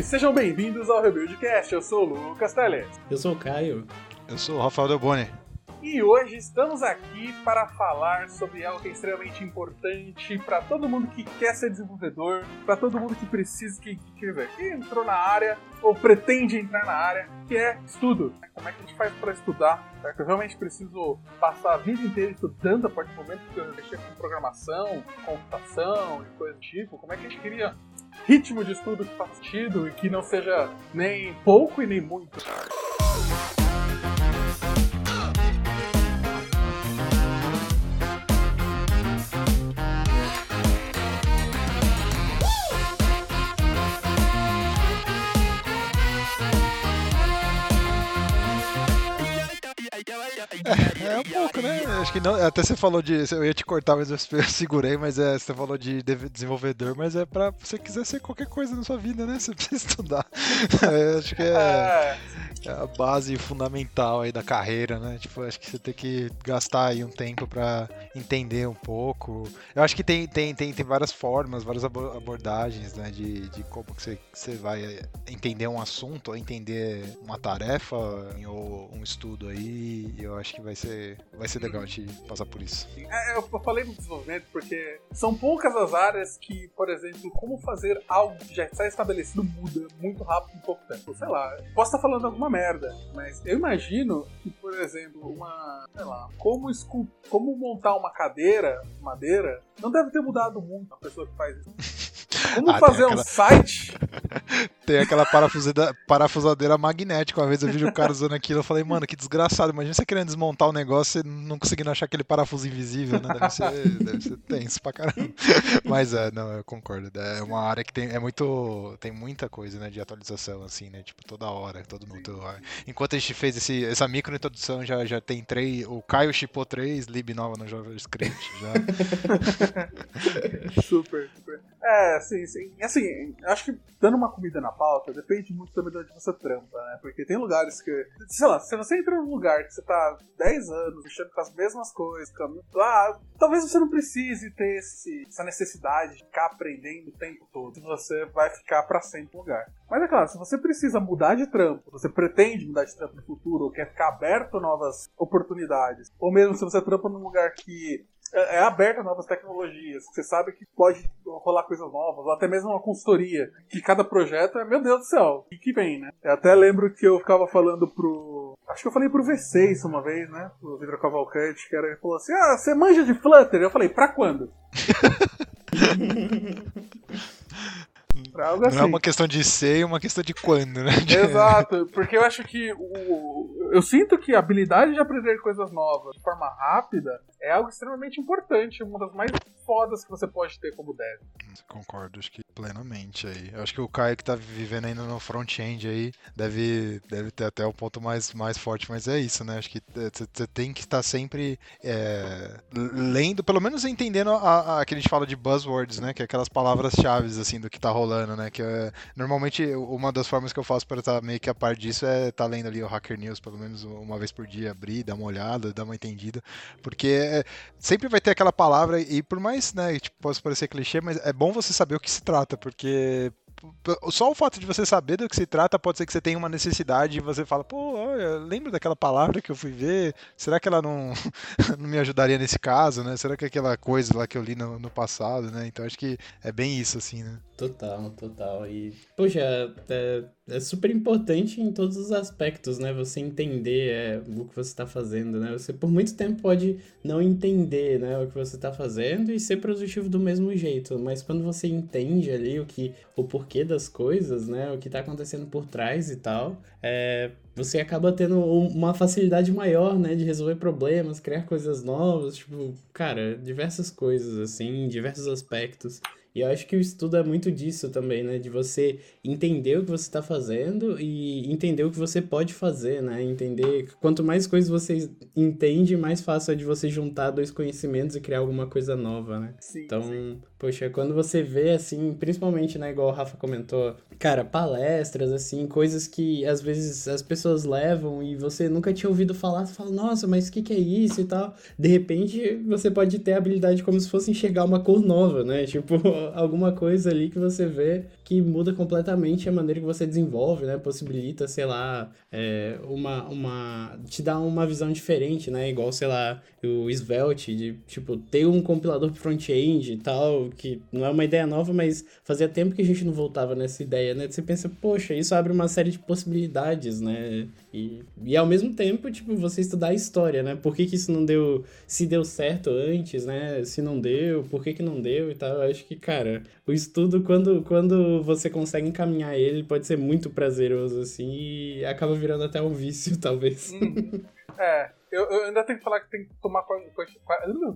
sejam bem-vindos ao Rebuildcast. Eu sou o Lucas Teles. Eu sou o Caio. Eu sou o Rafael Delboni. E hoje estamos aqui para falar sobre algo que é extremamente importante para todo mundo que quer ser desenvolvedor, para todo mundo que precisa, que, que, que, entrou na área ou pretende entrar na área, que é estudo. Como é que a gente faz para estudar? Certo? Eu realmente preciso passar a vida inteira estudando a partir do momento que eu mexer com programação, computação e coisa do tipo. Como é que a gente queria ritmo de estudo que faça sentido e que não seja nem pouco e nem muito? É, é um pouco, né? Acho que não. Até você falou de. Eu ia te cortar, mas eu segurei, mas é, você falou de desenvolvedor, mas é pra você quiser ser qualquer coisa na sua vida, né? Você precisa estudar. É, acho que é, é, é, a base fundamental aí da carreira, né? Tipo, acho que você tem que gastar aí um tempo pra entender um pouco. Eu acho que tem, tem, tem, tem várias formas, várias abordagens, né? De, de como que você, você vai entender um assunto, ou entender uma tarefa ou um estudo aí. Eu acho que vai ser, vai ser legal te passar por isso. É, eu falei no desenvolvimento porque são poucas as áreas que, por exemplo, como fazer algo que já está estabelecido muda muito rápido em pouco tempo. Sei lá, posso estar falando alguma merda, mas eu imagino que, por exemplo, uma, sei lá, como, como montar uma cadeira, madeira, não deve ter mudado muito a pessoa que faz isso. Como ah, fazer aquela... um site? tem aquela parafusadeira, parafusadeira magnética. Uma vez eu vi o cara usando aquilo, eu falei, mano, que desgraçado. Imagina você querendo desmontar o um negócio e não conseguindo achar aquele parafuso invisível, né? Deve ser, deve ser tenso pra caramba. Mas é, não, eu concordo. É uma área que tem, é muito, tem muita coisa, né, de atualização, assim, né? Tipo, toda hora, todo mundo. Enquanto a gente fez esse, essa micro introdução, já, já tem três. O Caio chipou três lib nova no JavaScript já. super, super. É, sim, sim. Assim, acho que dando uma comida na pauta depende muito também de onde você trampa, né? Porque tem lugares que. Sei lá, se você entra num lugar que você tá 10 anos mexendo com as mesmas coisas, ah, talvez você não precise ter esse, essa necessidade de ficar aprendendo o tempo todo. Você vai ficar para sempre no lugar. Mas é claro, se você precisa mudar de trampo, você pretende mudar de trampo no futuro, ou quer ficar aberto a novas oportunidades, ou mesmo se você trampa num lugar que é, é aberta a novas tecnologias. Você sabe que pode rolar coisas novas, ou até mesmo uma consultoria. Que cada projeto é, meu Deus do céu, e que vem, né? Eu até lembro que eu ficava falando pro. Acho que eu falei pro V6 uma vez, né? Pro Vidro Cavalcante, que era, ele falou assim: Ah, você manja de Flutter? Eu falei, pra quando? Assim. Não é assim. uma questão de ser, é uma questão de quando, né? Exato, porque eu acho que o, eu sinto que a habilidade de aprender coisas novas de forma rápida é algo extremamente importante, uma das mais fodas que você pode ter como dev. Concordo, acho que plenamente aí. Eu acho que o Caio que tá vivendo ainda no front-end aí deve, deve ter até um ponto mais, mais forte, mas é isso, né? Acho que você tem que estar sempre é, lendo, pelo menos entendendo a, a, que a gente fala de buzzwords, né? Que é aquelas palavras-chave assim do que tá rolando, né? Que é, normalmente uma das formas que eu faço para estar meio que a par disso é estar tá lendo ali o Hacker News, pelo menos uma vez por dia, abrir, dar uma olhada, dar uma entendida, porque é, sempre vai ter aquela palavra e por mais, né, tipo, possa parecer clichê, mas é bom você saber o que se trata, porque só o fato de você saber do que se trata pode ser que você tenha uma necessidade e você fala, pô, lembro daquela palavra que eu fui ver, será que ela não, não me ajudaria nesse caso, né? Será que é aquela coisa lá que eu li no, no passado, né? Então acho que é bem isso, assim, né? Total, total. E, poxa, é, é super importante em todos os aspectos, né? Você entender é, o que você está fazendo, né? Você por muito tempo pode não entender né, o que você está fazendo e ser produtivo do mesmo jeito, mas quando você entende ali o que o porquê das coisas, né? O que está acontecendo por trás e tal, é, você acaba tendo uma facilidade maior, né, de resolver problemas, criar coisas novas, tipo, cara, diversas coisas assim, diversos aspectos. E eu acho que o estudo é muito disso também, né? De você entender o que você está fazendo e entender o que você pode fazer, né? Entender. Quanto mais coisas você entende, mais fácil é de você juntar dois conhecimentos e criar alguma coisa nova, né? Sim, então, sim. Poxa, quando você vê, assim, principalmente, né, igual o Rafa comentou, cara, palestras, assim, coisas que às vezes as pessoas levam e você nunca tinha ouvido falar, você fala, nossa, mas o que, que é isso e tal. De repente, você pode ter a habilidade como se fosse enxergar uma cor nova, né? Tipo, alguma coisa ali que você vê que muda completamente a maneira que você desenvolve, né? Possibilita, sei lá, é, uma, uma. te dá uma visão diferente, né? Igual, sei lá, o Svelte, de, tipo, ter um compilador front-end e tal, que não é uma ideia nova, mas fazia tempo que a gente não voltava nessa ideia, né? Você pensa, poxa, isso abre uma série de possibilidades, né? E, e ao mesmo tempo, tipo, você estudar a história, né? Por que, que isso não deu. Se deu certo antes, né? Se não deu, por que, que não deu e tal. Eu acho que, cara, o estudo, quando, quando você consegue encaminhar ele, pode ser muito prazeroso, assim, e acaba virando até um vício, talvez. Uhum. É, eu, eu, ainda tenho que falar que tem que tomar,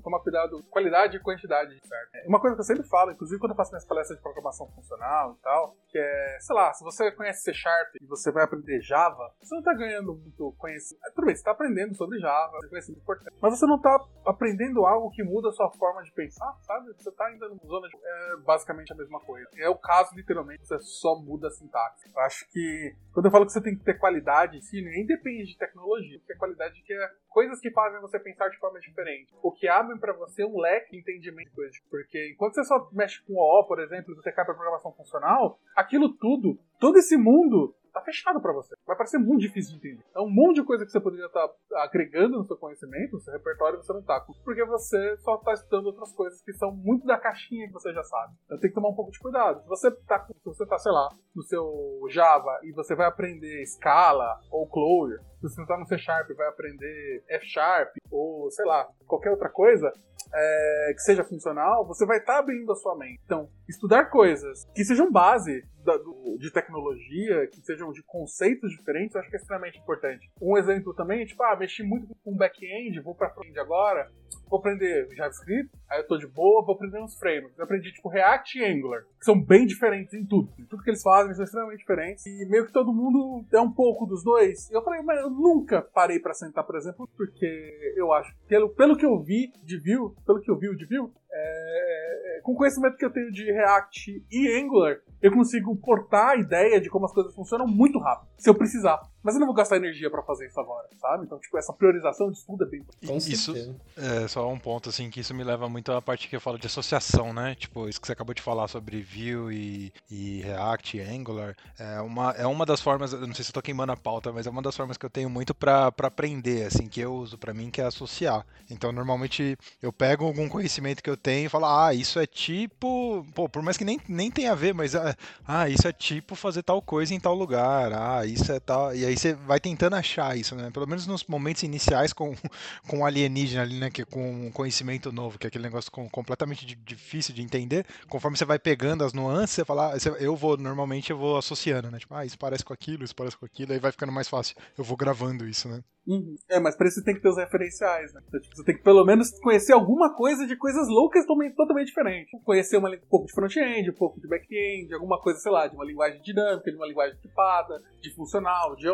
tomar cuidado, qualidade e quantidade, certo? É, uma coisa que eu sempre falo, inclusive quando eu faço minhas palestras de programação funcional e tal, que é, sei lá, se você conhece C Sharp e você vai aprender Java, você não tá ganhando muito conhecimento. É, tudo bem, você tá aprendendo sobre Java, você conhece importante, mas você não tá aprendendo algo que muda a sua forma de pensar, sabe? Você tá ainda numa zona de. É basicamente a mesma coisa. É o caso, literalmente, você só muda a sintaxe. Eu acho que quando eu falo que você tem que ter qualidade em si, nem depende de tecnologia, porque a qualidade que é coisas que fazem você pensar de forma diferente, o que abrem para você um leque de entendimento de coisas. Porque enquanto você só mexe com o O, por exemplo, e você cai para programação funcional, aquilo tudo, todo esse mundo tá fechado para você. Vai parecer muito difícil de entender. É um monte de coisa que você poderia estar tá agregando no seu conhecimento, no seu repertório, você não tá. Porque você só tá estudando outras coisas que são muito da caixinha que você já sabe. Então tem que tomar um pouco de cuidado. Se você tá, se você tá sei lá, no seu Java e você vai aprender Scala ou Clojure, se você tá no C Sharp e vai aprender F Sharp ou sei lá, qualquer outra coisa, é, que seja funcional, você vai estar tá abrindo a sua mente. Então, estudar coisas que sejam base da, do, de tecnologia, que sejam de conceitos diferentes, eu acho que é extremamente importante. Um exemplo também é tipo, ah, mexi muito com back-end, vou para front agora, vou aprender JavaScript, aí eu tô de boa, vou aprender uns frameworks. Eu aprendi tipo React e Angular, que são bem diferentes em tudo. Em tudo que eles fazem, são extremamente diferentes. E meio que todo mundo é um pouco dos dois. E eu falei, mas eu nunca parei para sentar, por exemplo, porque eu acho, pelo, pelo que eu vi de Vue, pelo que eu vi de Vue, é, com o conhecimento que eu tenho de React e Angular, eu consigo portar a ideia de como as coisas funcionam muito rápido, se eu precisar. Mas eu não vou gastar energia para fazer isso agora, sabe? Então, tipo, essa priorização de estudo é bem importante. Isso, é só um ponto, assim, que isso me leva muito à parte que eu falo de associação, né? Tipo, isso que você acabou de falar sobre Vue e, e React e Angular, é uma, é uma das formas, eu não sei se eu tô queimando a pauta, mas é uma das formas que eu tenho muito para aprender, assim, que eu uso para mim, que é associar. Então, normalmente, eu pego algum conhecimento que eu tenho e falo, ah, isso é tipo, pô, por mais que nem, nem tenha a ver, mas, ah, ah isso é tipo fazer tal coisa em tal lugar, ah, isso é tal, e aí aí você vai tentando achar isso, né? Pelo menos nos momentos iniciais com, com alienígena ali, né? Que com conhecimento novo, que é aquele negócio com, completamente difícil de entender. Conforme você vai pegando as nuances, você fala, ah, eu vou, normalmente eu vou associando, né? Tipo, ah, isso parece com aquilo, isso parece com aquilo, aí vai ficando mais fácil. Eu vou gravando isso, né? Uhum. É, mas pra isso tem que ter os referenciais, né? Então, tipo, você tem que pelo menos conhecer alguma coisa de coisas loucas totalmente, totalmente diferentes. Conhecer uma, um pouco de front-end, um pouco de back-end, alguma coisa, sei lá, de uma linguagem dinâmica, de uma linguagem tipada, de funcional, de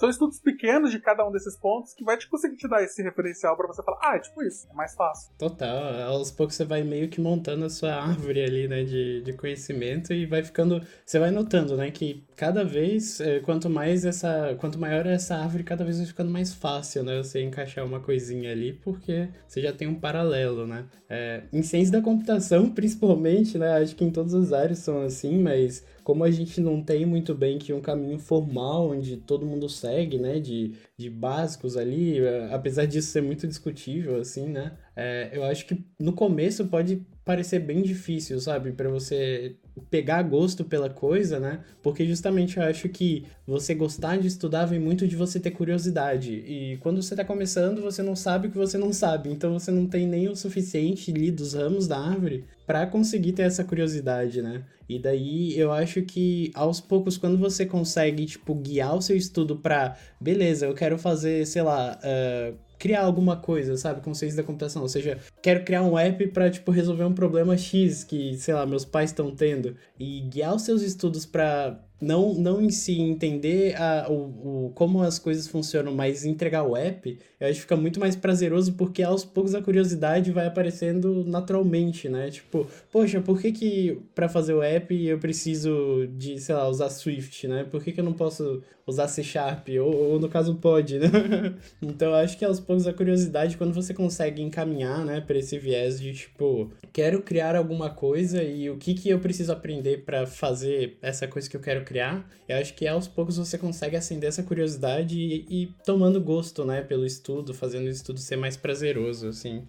São estudos pequenos de cada um desses pontos que vai te conseguir te dar esse referencial para você falar, ah, é tipo isso, é mais fácil. Total, aos poucos você vai meio que montando a sua árvore ali, né, de, de conhecimento e vai ficando, você vai notando, né, que cada vez, eh, quanto mais essa, quanto maior é essa árvore, cada vez vai ficando mais fácil, né, você encaixar uma coisinha ali, porque você já tem um paralelo, né. É, em ciência da computação, principalmente, né, acho que em todas as áreas são assim, mas como a gente não tem muito bem que um caminho formal onde todo mundo segue, né, de, de básicos ali, é, apesar disso ser muito discutível, assim, né, é, eu acho que no começo pode parecer bem difícil, sabe, para você pegar gosto pela coisa, né? Porque justamente eu acho que você gostar de estudar vem muito de você ter curiosidade. E quando você tá começando, você não sabe o que você não sabe. Então você não tem nem o suficiente ali dos ramos da árvore para conseguir ter essa curiosidade, né? E daí eu acho que aos poucos, quando você consegue, tipo, guiar o seu estudo pra, beleza, eu quero fazer, sei lá, uh, criar alguma coisa, sabe, com ciência da computação. Ou seja, quero criar um app para tipo resolver um problema X que, sei lá, meus pais estão tendo e guiar os seus estudos para não, não em si entender a, o, o, como as coisas funcionam, mas entregar o app, eu acho que fica muito mais prazeroso porque aos poucos a curiosidade vai aparecendo naturalmente, né? Tipo, poxa, por que que para fazer o app eu preciso de, sei lá, usar Swift, né? Por que que eu não posso usar C Sharp? Ou, ou no caso pode, né? então eu acho que aos poucos a curiosidade, quando você consegue encaminhar, né, para esse viés de tipo, quero criar alguma coisa e o que que eu preciso aprender para fazer essa coisa que eu quero criar, eu acho que aos poucos você consegue acender essa curiosidade e, e tomando gosto, né, pelo estudo, fazendo o estudo ser mais prazeroso, assim.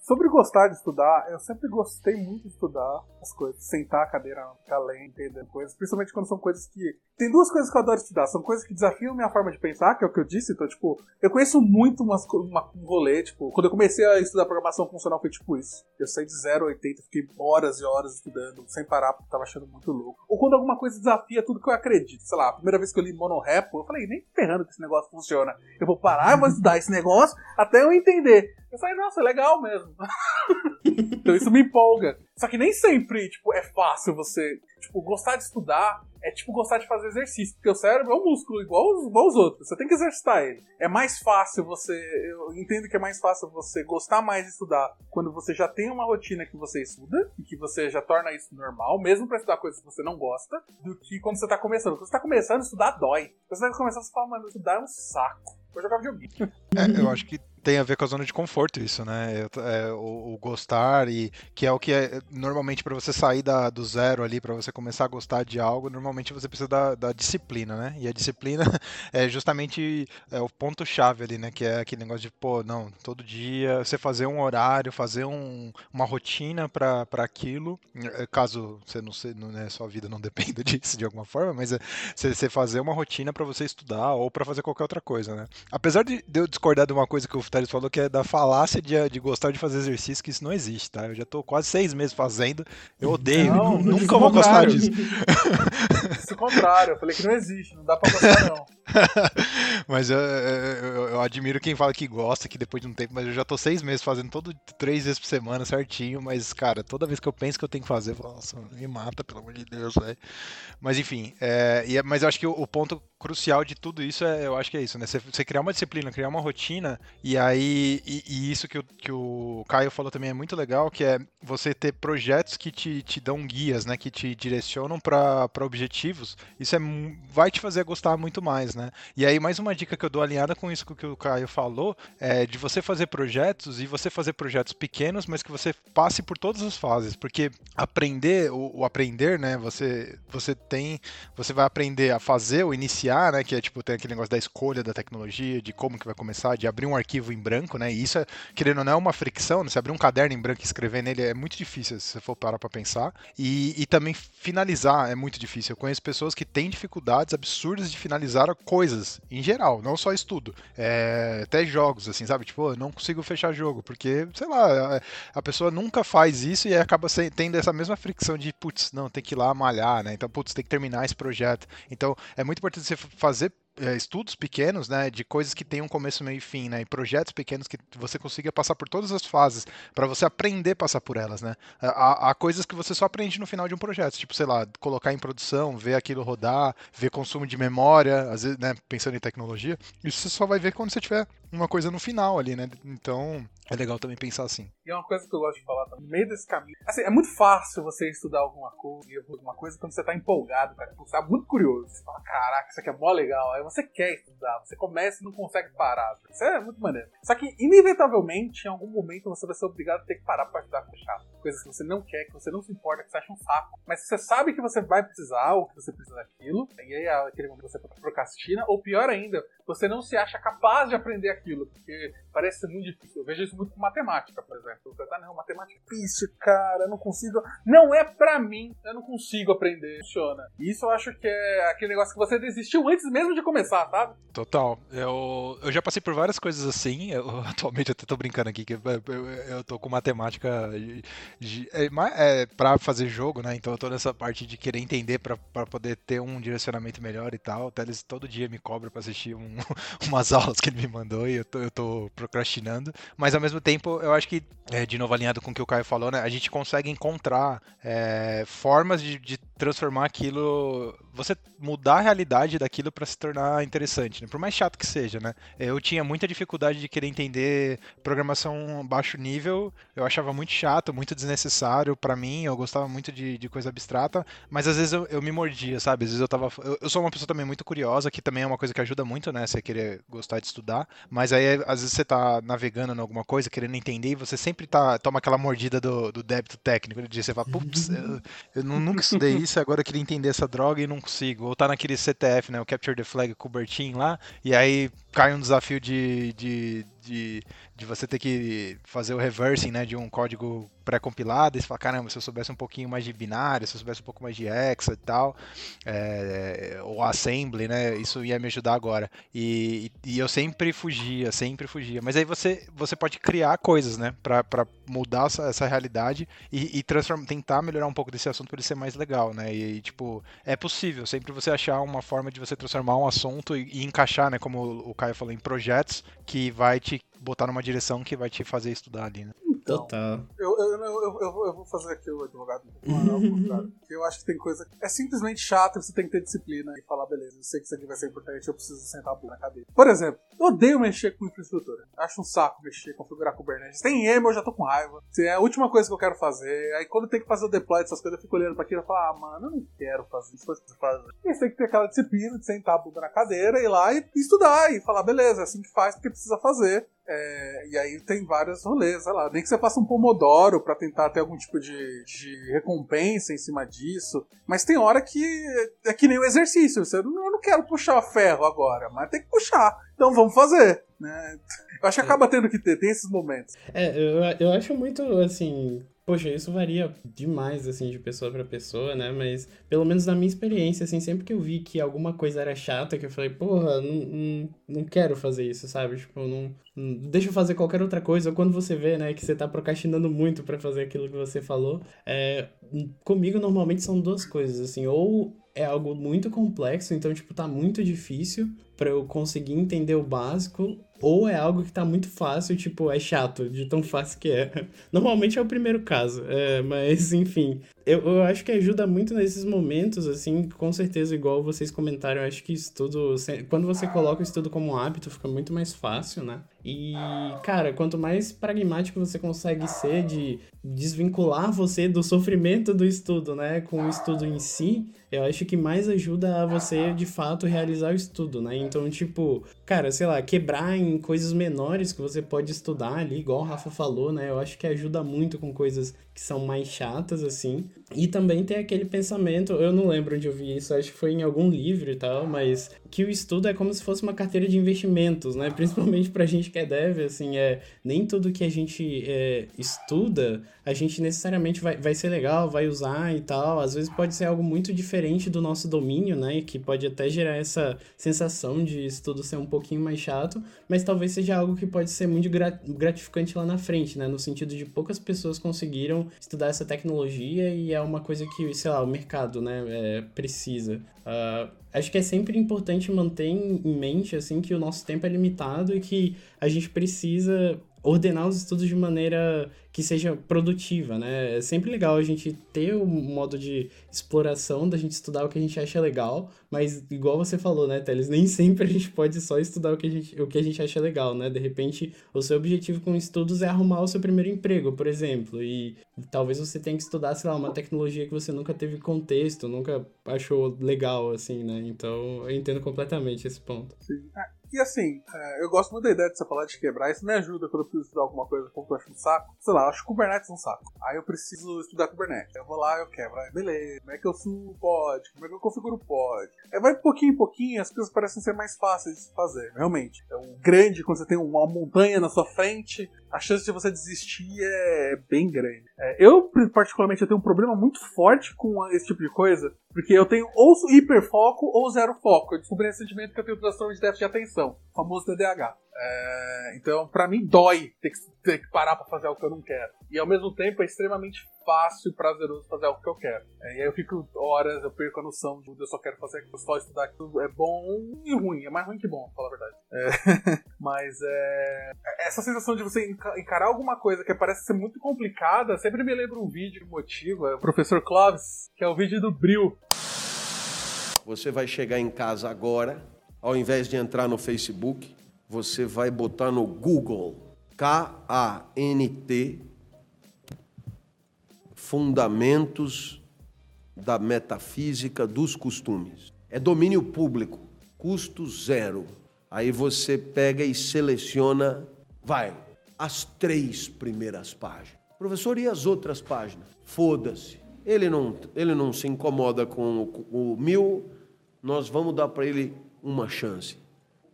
Sobre gostar de estudar, eu sempre gostei muito de estudar as coisas, sentar a cadeira, ficar lendo, entender coisas, principalmente quando são coisas que. Tem duas coisas que eu adoro estudar, são coisas que desafiam minha forma de pensar, que é o que eu disse, então, tipo, eu conheço muito umas, uma, um rolê, tipo, quando eu comecei a estudar programação funcional foi tipo isso. Eu saí de 0 a 80, fiquei horas e horas estudando, sem parar, porque tava achando muito louco. Ou quando alguma coisa desafia tudo que eu acredito. Sei lá, a primeira vez que eu li Monorepo, eu falei, nem ferrando que esse negócio funciona. Eu vou parar, eu vou estudar esse negócio até eu entender. Eu falei, nossa, é legal mesmo. então isso me empolga. Só que nem sempre, tipo, é fácil você, tipo, gostar de estudar é tipo gostar de fazer exercício, porque o cérebro é um músculo igual, igual os outros, você tem que exercitar ele. É mais fácil você, eu entendo que é mais fácil você gostar mais de estudar quando você já tem uma rotina que você estuda e que você já torna isso normal, mesmo para estudar coisas que você não gosta, do que quando você tá começando. Quando você tá começando, estudar dói. Quando você vai começar, você fala, mano, estudar é um saco. Vou jogar videogame. É, eu acho que tem a ver com a zona de conforto isso, né? É, o, o, gostar e que é o que é normalmente para você sair da, do zero ali, para você começar a gostar de algo, normalmente você precisa da, da disciplina, né? E a disciplina é justamente é o ponto chave ali, né? Que é aquele negócio de pô, não, todo dia você fazer um horário, fazer um, uma rotina para aquilo, é, caso você não, se, não né, sua vida não dependa disso de alguma forma, mas é você, fazer uma rotina para você estudar ou para fazer qualquer outra coisa, né? Apesar de, eu discordar de uma coisa que o Thales falou que é da falácia de, de gostar de fazer exercício, que isso não existe, tá? Eu já tô quase seis meses fazendo, eu odeio, não, nunca vou gostar disso. Isso é contrário, eu falei que não existe, não dá pra gostar não. mas eu, eu, eu, admiro quem fala que gosta, que depois de um tempo, mas eu já tô seis meses fazendo todo três vezes por semana certinho, mas, cara, toda vez que eu penso que eu tenho que fazer, eu falo, nossa, me mata, pelo amor de Deus, velho. Mas enfim, é, é, mas eu acho que o, o, ponto crucial de tudo isso é, eu acho que é isso, né? Você, você criar uma disciplina, criar uma rotina, e aí, e, e, isso que o, que o Caio falou também é muito legal, que é você ter projetos que te, te dão guias, né? Que te direcionam para objetivos. Isso é, vai te fazer gostar muito mais, né? E aí, mais uma dica que eu dou alinhada com isso que o Caio falou, é de você fazer projetos e você fazer projetos pequenos, mas que você passe por todas as fases, porque aprender, o, o aprender, né? Você, você tem, você vai aprender a fazer, o iniciar, né? Que é tipo, tem aquele negócio da escolha da tecnologia, de como que vai começar, de abrir um arquivo em branco, né? E isso, é, querendo ou não, é uma fricção, né? Você abrir um caderno em branco e escrever nele é muito difícil, se você for parar pra pensar. E, e também finalizar é muito difícil. Eu conheço pessoas que têm dificuldades absurdas de finalizar coisas, em geral, não só estudo. É, até jogos, assim, sabe? Tipo, eu não consigo fechar jogo, porque, sei lá, a pessoa nunca faz isso e acaba tendo essa mesma fricção de, putz, não, tem que ir lá malhar, né? Então, putz, tem que terminar esse projeto. Então, é muito importante você fazer estudos pequenos, né, de coisas que têm um começo, meio e fim, né, e projetos pequenos que você consiga passar por todas as fases para você aprender a passar por elas, né. Há, há, coisas que você só aprende no final de um projeto, tipo, sei lá, colocar em produção, ver aquilo rodar, ver consumo de memória, às vezes, né, pensando em tecnologia, isso você só vai ver quando você tiver uma coisa no final ali, né. Então, é legal também pensar assim. E é uma coisa que eu gosto de falar também, no meio desse caminho. Assim, é muito fácil você estudar alguma coisa, alguma coisa quando você tá empolgado, cara. Você tá muito curioso. Você fala, caraca, isso aqui é mó legal. Aí você quer estudar, você começa e não consegue parar. Isso é muito maneiro. Só que, inevitavelmente, em algum momento você vai ser obrigado a ter que parar pra estudar com chato. Coisas que você não quer, que você não se importa, que você acha um saco. Mas você sabe que você vai precisar, ou que você precisa daquilo, e aí é aquele momento que você procrastina, ou pior ainda, você não se acha capaz de aprender aquilo, porque parece ser muito difícil. Eu vejo isso muito com matemática, por exemplo. Você tá, não, matemática é difícil, cara, eu não consigo. Não é pra mim, eu não consigo aprender. Funciona. Isso eu acho que é aquele negócio que você desistiu antes mesmo de começar, sabe? Total. Eu, eu já passei por várias coisas assim. Eu, atualmente eu até tô brincando aqui, que eu, eu, eu tô com matemática de, é, é, pra fazer jogo, né? Então eu tô nessa parte de querer entender pra, pra poder ter um direcionamento melhor e tal. O Teles todo dia me cobra pra assistir um, umas aulas que ele me mandou eu tô, eu tô procrastinando. Mas ao mesmo tempo, eu acho que, é, de novo alinhado com o que o Caio falou, né? A gente consegue encontrar é, formas de, de transformar aquilo, você mudar a realidade daquilo para se tornar interessante, né? Por mais chato que seja, né? Eu tinha muita dificuldade de querer entender programação baixo nível, eu achava muito chato, muito desnecessário para mim, eu gostava muito de, de coisa abstrata, mas às vezes eu, eu, me mordia, sabe? Às vezes eu tava. Eu, eu, sou uma pessoa também muito curiosa, que também é uma coisa que ajuda muito, né? Você querer gostar de estudar, mas aí às vezes você tá navegando em alguma coisa, querendo entender, e você sempre tá, toma aquela mordida do, do débito técnico, de você fala, putz, eu, eu nunca estudei isso, agora eu queria entender essa droga e não consigo. Ou tá naquele CTF, né? O Capture the Flag com lá, e aí cai um desafio de, de, de, de você ter que fazer o reversing né, de um código pré-compilado, e você fala, caramba, se eu soubesse um pouquinho mais de binário, se eu soubesse um pouco mais de hexa e tal, é, ou assembly, né, isso ia me ajudar agora. E, e, eu sempre fugia, sempre fugia. Mas aí você, você pode criar coisas, né, para mudar essa, essa realidade e, e tentar melhorar um pouco desse assunto para ele ser mais legal, né, e, tipo, é possível, sempre você achar uma forma de você transformar um assunto e, e encaixar, né, como o Caio falou, em projetos que vai te botar numa direção que vai te fazer estudar ali, né? Então, Total. Eu, eu, eu, eu, vou fazer aqui o advogado. eu acho que tem coisa. É simplesmente chato você tem que ter disciplina e falar, beleza, eu sei que isso aqui vai ser importante, eu preciso sentar a bunda na cadeira. Por exemplo, eu odeio mexer com infraestrutura. Acho um saco mexer, configurar Kubernetes. Tem emo, eu já tô com raiva. Assim, é a última coisa que eu quero fazer. Aí quando tem que fazer o deploy dessas coisas, eu fico olhando pra aquilo e falo, ah, mano, eu não quero fazer isso. Fazer. E você tem que ter aquela disciplina de sentar a bunda na cadeira, ir lá e estudar e falar, beleza, é assim que faz porque precisa fazer. É, e aí tem vários rolês, sei lá. Nem que você faça um pomodoro para tentar ter algum tipo de, de, recompensa em cima disso. Mas tem hora que é que nem o exercício. Você, eu não quero puxar ferro agora, mas tem que puxar. Então vamos fazer. Né? Eu acho que acaba tendo que ter, tem esses momentos. É, eu, eu acho muito, assim, Poxa, isso varia demais, assim, de pessoa para pessoa, né? Mas, pelo menos na minha experiência, assim, sempre que eu vi que alguma coisa era chata, que eu falei, porra, não, não, quero fazer isso, sabe? Tipo, não, não, deixa eu fazer qualquer outra coisa. Ou quando você vê, né, que você tá procrastinando muito para fazer aquilo que você falou, é, comigo normalmente são duas coisas, assim, ou é algo muito complexo, então, tipo, tá muito difícil para eu conseguir entender o básico, ou é algo que tá muito fácil, tipo, é chato, de tão fácil que é. Normalmente é o primeiro caso, é, mas enfim. Eu, eu acho que ajuda muito nesses momentos, assim, com certeza, igual vocês comentaram, eu acho que estudo. Quando você coloca o estudo como hábito, fica muito mais fácil, né? E, cara, quanto mais pragmático você consegue ser de desvincular você do sofrimento do estudo, né, com o estudo em si, eu acho que mais ajuda a você de fato realizar o estudo, né? Então, tipo, cara, sei lá, quebrar em coisas menores que você pode estudar ali, igual o Rafa falou, né? Eu acho que ajuda muito com coisas que são mais chatas, assim. E também tem aquele pensamento, eu não lembro onde eu vi isso, acho que foi em algum livro e tal, mas que o estudo é como se fosse uma carteira de investimentos, né? Principalmente pra gente que é dev, assim, é nem tudo que a gente é, estuda, a gente necessariamente vai, vai ser legal, vai usar e tal. Às vezes pode ser algo muito diferente do nosso domínio, né? Que pode até gerar essa sensação de estudo ser um pouquinho mais chato, mas talvez seja algo que pode ser muito gratificante lá na frente, né? No sentido de poucas pessoas conseguiram estudar essa tecnologia e é uma coisa que, sei lá, o mercado, né, é, precisa. Uh, acho que é sempre importante manter em mente, assim, que o nosso tempo é limitado e que a gente precisa ordenar os estudos de maneira que seja produtiva, né? É sempre legal a gente ter um modo de exploração da gente estudar o que a gente acha legal, mas igual você falou, né, Teles, nem sempre a gente pode só estudar o que a gente, o que a gente acha legal, né? De repente, o seu objetivo com estudos é arrumar o seu primeiro emprego, por exemplo, e talvez você tenha que estudar, sei lá, uma tecnologia que você nunca teve contexto, nunca achou legal, assim, né? Então, eu entendo completamente esse ponto. Sim. É, e assim, é, eu gosto muito da ideia de você falar de quebrar, isso me ajuda quando eu preciso estudar alguma coisa como eu acho um saco. Sei lá, eu acho Kubernetes um saco. Aí eu preciso estudar Kubernetes. Eu vou lá, eu quebro. Aí, beleza, como é que eu subo pod? Como é que eu configuro o pod? Aí vai pouquinho em pouquinho, as coisas parecem ser mais fáceis de fazer, realmente. É um grande, quando você tem uma montanha na sua frente, a chance de você desistir é bem grande. É, eu, particularmente, eu tenho um problema muito forte com esse tipo de coisa, porque eu tenho ou hiperfoco ou zero foco. Eu descobri recentemente que eu tenho transtorno de déficit de atenção, famoso TDAH. É, então, para mim, dói ter que, ter que parar pra fazer algo que eu não quero. E ao mesmo tempo é extremamente fácil e prazeroso fazer algo que eu quero. É, e aí eu fico horas, eu perco a noção de eu só quero fazer só estudar aquilo. É bom e ruim, é mais ruim que bom, pra falar a verdade. É, mas é, essa sensação de você encarar alguma coisa que parece ser muito complicada, sempre me lembra um vídeo que motiva, o professor Clóvis, que é o vídeo do Bril. Você vai chegar em casa agora, ao invés de entrar no Facebook, você vai botar no Google K-A-N-T Fundamentos da Metafísica dos Costumes. É domínio público, custo zero. Aí você pega e seleciona, vai, as três primeiras páginas. Professor, e as outras páginas? Foda-se. Ele não, ele não se incomoda com o, o mil, nós vamos dar para ele uma chance.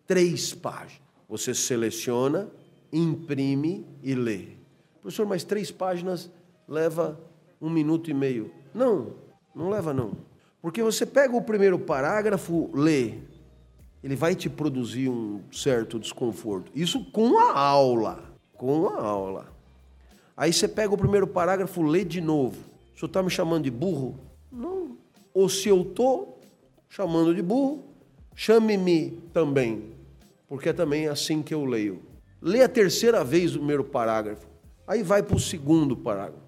Três páginas. Você seleciona, imprime e lê. Professor, mas três páginas leva um minuto e meio. Não, não leva não. Porque você pega o primeiro parágrafo, lê, ele vai te produzir um certo desconforto. Isso com a aula, com a aula. Aí você pega o primeiro parágrafo, lê de novo. O senhor está me chamando de burro? Não. Ou se eu estou chamando de burro, chame-me também, porque é também assim que eu leio. Lê a terceira vez o primeiro parágrafo, aí vai para o segundo parágrafo.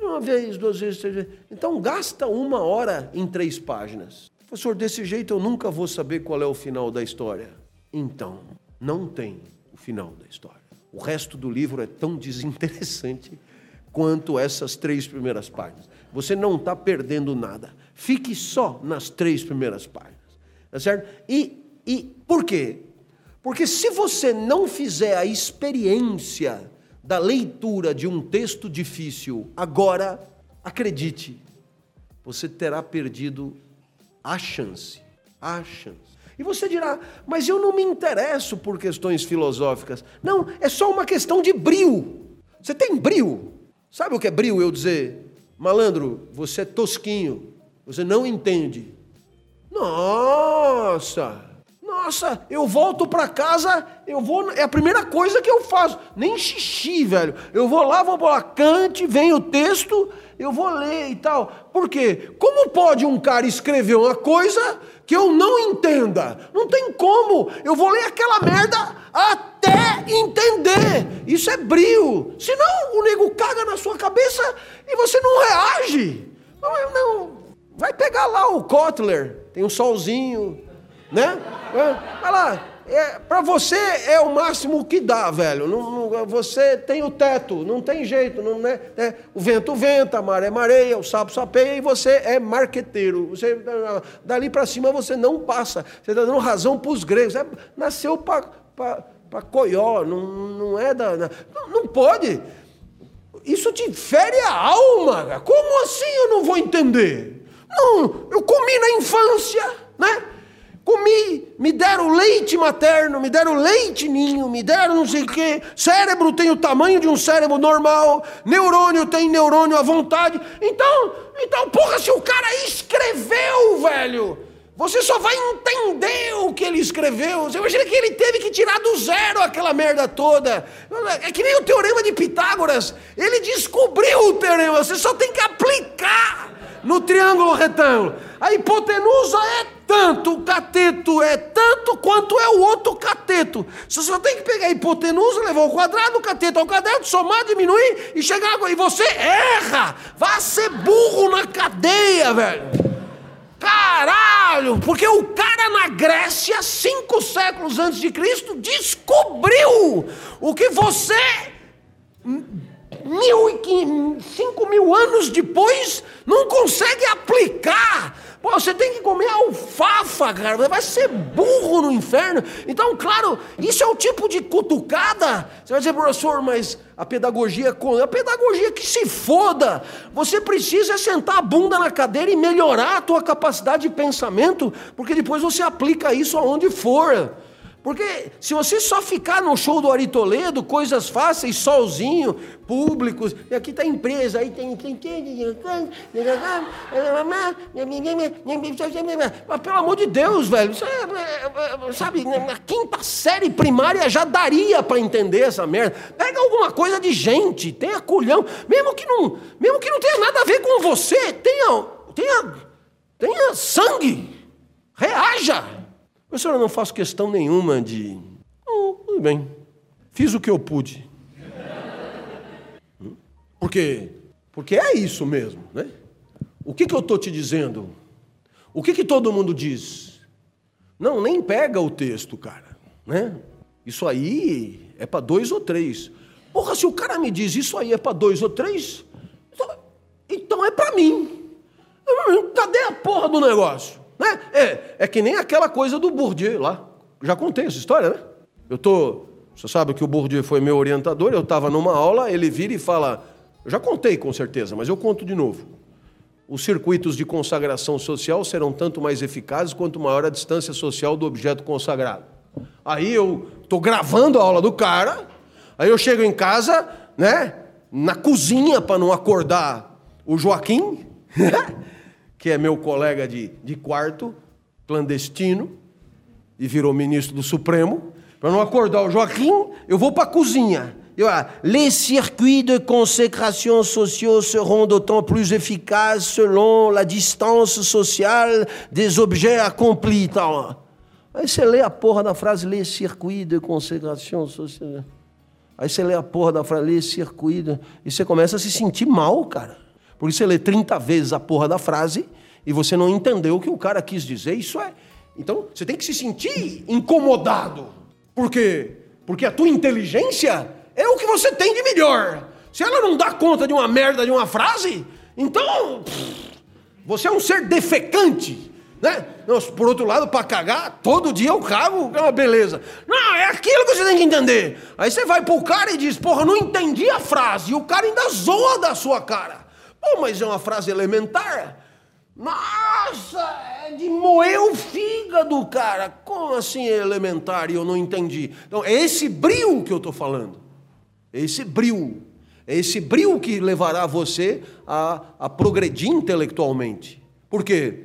Uma vez, duas vezes, três vezes. Então gasta uma hora em três páginas. Professor, desse jeito eu nunca vou saber qual é o final da história. Então, não tem o final da história. O resto do livro é tão desinteressante quanto essas três primeiras páginas. Você não está perdendo nada. Fique só nas três primeiras páginas. Tá certo? E, e por quê? Porque se você não fizer a experiência da leitura de um texto difícil agora, acredite, você terá perdido a chance. A chance. E você dirá, mas eu não me interesso por questões filosóficas. Não, é só uma questão de brio. Você tem brio. Sabe o que é brio? Eu dizer, malandro, você é tosquinho, você não entende. Nossa! Nossa, eu volto para casa, eu vou, é a primeira coisa que eu faço, nem xixi, velho. Eu vou lá, vou lá, cante, vem o texto, eu vou ler e tal. Por quê? Como pode um cara escrever uma coisa que eu não entenda? Não tem como. Eu vou ler aquela merda até entender. Isso é brio. Senão o nego caga na sua cabeça e você não reage. Não, não. Vai pegar lá o Kotler, tem um solzinho, né? Olha lá, é, para você é o máximo que dá, velho. Não, não, você tem o teto, não tem jeito. Não, né? É, o vento venta, a maré mareia, o sapo sapeia e você é marqueteiro. Você, dali para cima você não passa. Você está dando razão para os gregos. É, nasceu para coió, não, não é da. Não, não pode. Isso te fere a alma. Como assim eu não vou entender? Não, eu comi na infância, né? Comi, me deram leite materno, me deram leite ninho, me deram não sei o quê. Cérebro tem o tamanho de um cérebro normal, neurônio tem neurônio à vontade. Então, então, porra, se o cara escreveu, velho, você só vai entender o que ele escreveu. Você imagina que ele teve que tirar do zero aquela merda toda. É que nem o teorema de Pitágoras. Ele descobriu o teorema, você só tem que aplicar no triângulo retângulo. A hipotenusa é tanto, o cateto é tanto quanto é o outro cateto. Você só tem que pegar a hipotenusa, levar o quadrado, o cateto ao quadrado, somar, diminuir e chegar. E você erra! Vá ser burro na cadeia, velho. Caralho! Porque o cara na Grécia, cinco séculos antes de Cristo, descobriu o que você mil e cinco mil anos depois, não consegue aplicar. Pô, você tem que comer alfafa, cara. Você vai ser burro no inferno. Então, claro, isso é o tipo de cutucada. Você vai dizer, professor, mas a pedagogia é a pedagogia que se foda. Você precisa sentar a bunda na cadeira e melhorar a tua capacidade de pensamento, porque depois você aplica isso aonde for. Porque se você só ficar no show do Ari Toledo, coisas fáceis, sozinho, públicos, e aqui tá a empresa, aí tem. Mas pelo amor de Deus, velho, é, é, sabe, na quinta série primária já daria para entender essa merda. Pega alguma coisa de gente, tenha culhão, mesmo que não, mesmo que não tenha nada a ver com você, tenha, tenha, tenha sangue, reaja. Professor, eu não faço questão nenhuma de. Oh, tudo bem. Fiz o que eu pude. Porque, porque é isso mesmo, né? O que, que eu estou te dizendo? O que, que todo mundo diz? Não, nem pega o texto, cara. Né? Isso aí é para dois ou três. Porra, se o cara me diz isso aí é para dois ou três, então é para mim. Cadê a porra do negócio? Né? É, é que nem aquela coisa do Bourdieu lá. Já contei essa história, né? Eu tô. Você sabe que o Bourdieu foi meu orientador, eu estava numa aula, ele vira e fala. Eu já contei com certeza, mas eu conto de novo. Os circuitos de consagração social serão tanto mais eficazes quanto maior a distância social do objeto consagrado. Aí eu tô gravando a aula do cara, aí eu chego em casa, né, na cozinha para não acordar o Joaquim, que é meu colega de, de quarto, clandestino, e virou ministro do Supremo. Para não acordar o Joaquim, eu vou para a cozinha. Eu, ah, les circuits de consécration sociaux seront d'autant plus efficaces selon la distance sociale des objets accomplis. Tal. Aí você lê a porra da frase, les circuits de consécration sociale. Aí você lê a porra da frase, les circuits. De... E você começa a se sentir mal, cara. Porque você lê 30 vezes a porra da frase e você não entendeu o que o cara quis dizer. Isso é. Então, você tem que se sentir incomodado. Por quê? Porque a tua inteligência é o que você tem de melhor. Se ela não dá conta de uma merda de uma frase, então pff, você é um ser defecante. Né? por outro lado, para cagar, todo dia eu cago, é uma beleza. Não, é aquilo que você tem que entender. Aí você vai pro cara e diz, porra, não entendi a frase. E o cara ainda zoa da sua cara. Pô, mas é uma frase elementar. Nossa, é de moer o fígado, cara. Como assim é elementar e eu não entendi? Então, é esse brilho que eu estou falando. É esse brilho. É esse brilho que levará você a, a progredir intelectualmente. Por quê?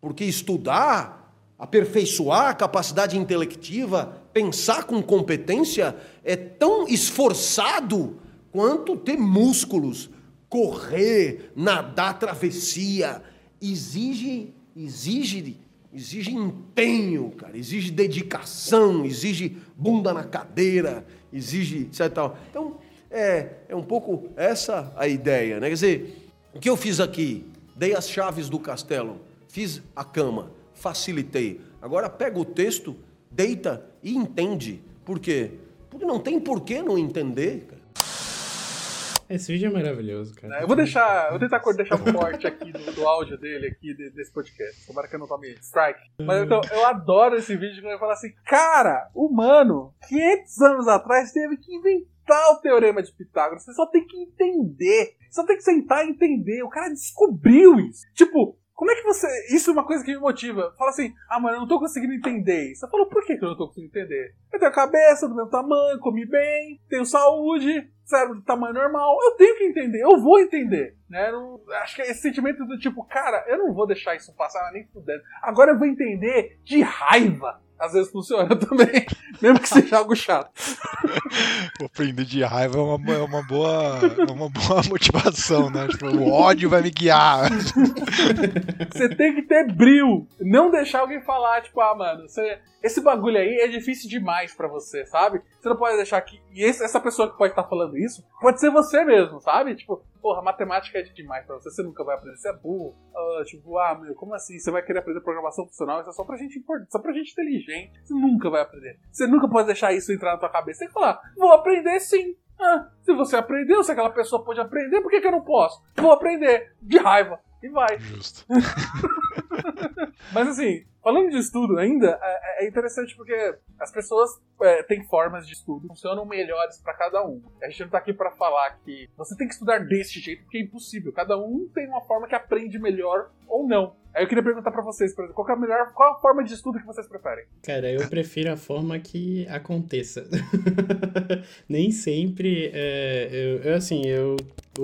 Porque estudar, aperfeiçoar a capacidade intelectiva, pensar com competência, é tão esforçado quanto ter músculos, correr, nadar travessia, exige, exige, exige empenho, cara, exige dedicação, exige bunda na cadeira, exige. Tal. Então, é, é um pouco essa a ideia, né? Quer dizer, o que eu fiz aqui? Dei as chaves do castelo, fiz a cama, facilitei. Agora pega o texto, deita e entende. Por quê? Porque não tem por que não entender, cara. Esse vídeo é maravilhoso, cara. Eu vou deixar, vou tentar deixar um corte aqui do, do áudio dele aqui desse podcast. Tomara que eu não tome strike. Mas então, eu adoro esse vídeo quando ele fala assim, cara, o humano, 500 anos atrás teve que inventar o teorema de Pitágoras. Você só tem que entender. Só tem que sentar e entender. O cara descobriu isso. Tipo, como é que você. Isso é uma coisa que me motiva. Fala assim, ah, mano, eu não tô conseguindo entender isso. Eu falo, por que, que eu não tô conseguindo entender? Eu tenho a cabeça do meu tamanho, comi bem, tenho saúde, cérebro de tamanho normal. Eu tenho que entender, eu vou entender. Né? Não, acho que é esse sentimento do tipo, cara, eu não vou deixar isso passar nem fudendo. Agora eu vou entender de raiva às vezes funciona também, mesmo que seja algo chato. Aprender de raiva é uma, é uma, boa, é uma boa motivação, né? Tipo, o ódio vai me guiar. Você tem que ter brilho, não deixar alguém falar, tipo, ah, mano, você, esse bagulho aí é difícil demais para você, sabe? Você não pode deixar que. E esse, essa pessoa que pode estar tá falando isso pode ser você mesmo, sabe? Tipo, porra, matemática é demais pra você, você nunca vai aprender, você é burro. Uh, tipo, ah, meu, como assim? Você vai querer aprender programação funcional? Isso é só pra gente importante, só pra gente inteligente. Você nunca vai aprender. Você nunca pode deixar isso entrar na tua cabeça. Tem que falar, vou aprender sim. Ah, se você aprendeu, se aquela pessoa pode aprender, por que, que eu não posso? Vou aprender. De raiva. E vai. Justo. Mas assim, falando de estudo ainda, é, é interessante porque as pessoas é, têm formas de estudo, funcionam melhores para cada um. A gente não tá aqui para falar que você tem que estudar desse jeito, porque é impossível. Cada um tem uma forma que aprende melhor ou não. Aí eu queria perguntar pra vocês, por exemplo, qual é a melhor, qual a forma de estudo que vocês preferem? Cara, eu prefiro a forma que aconteça. Nem sempre, é, eu, eu, assim, eu,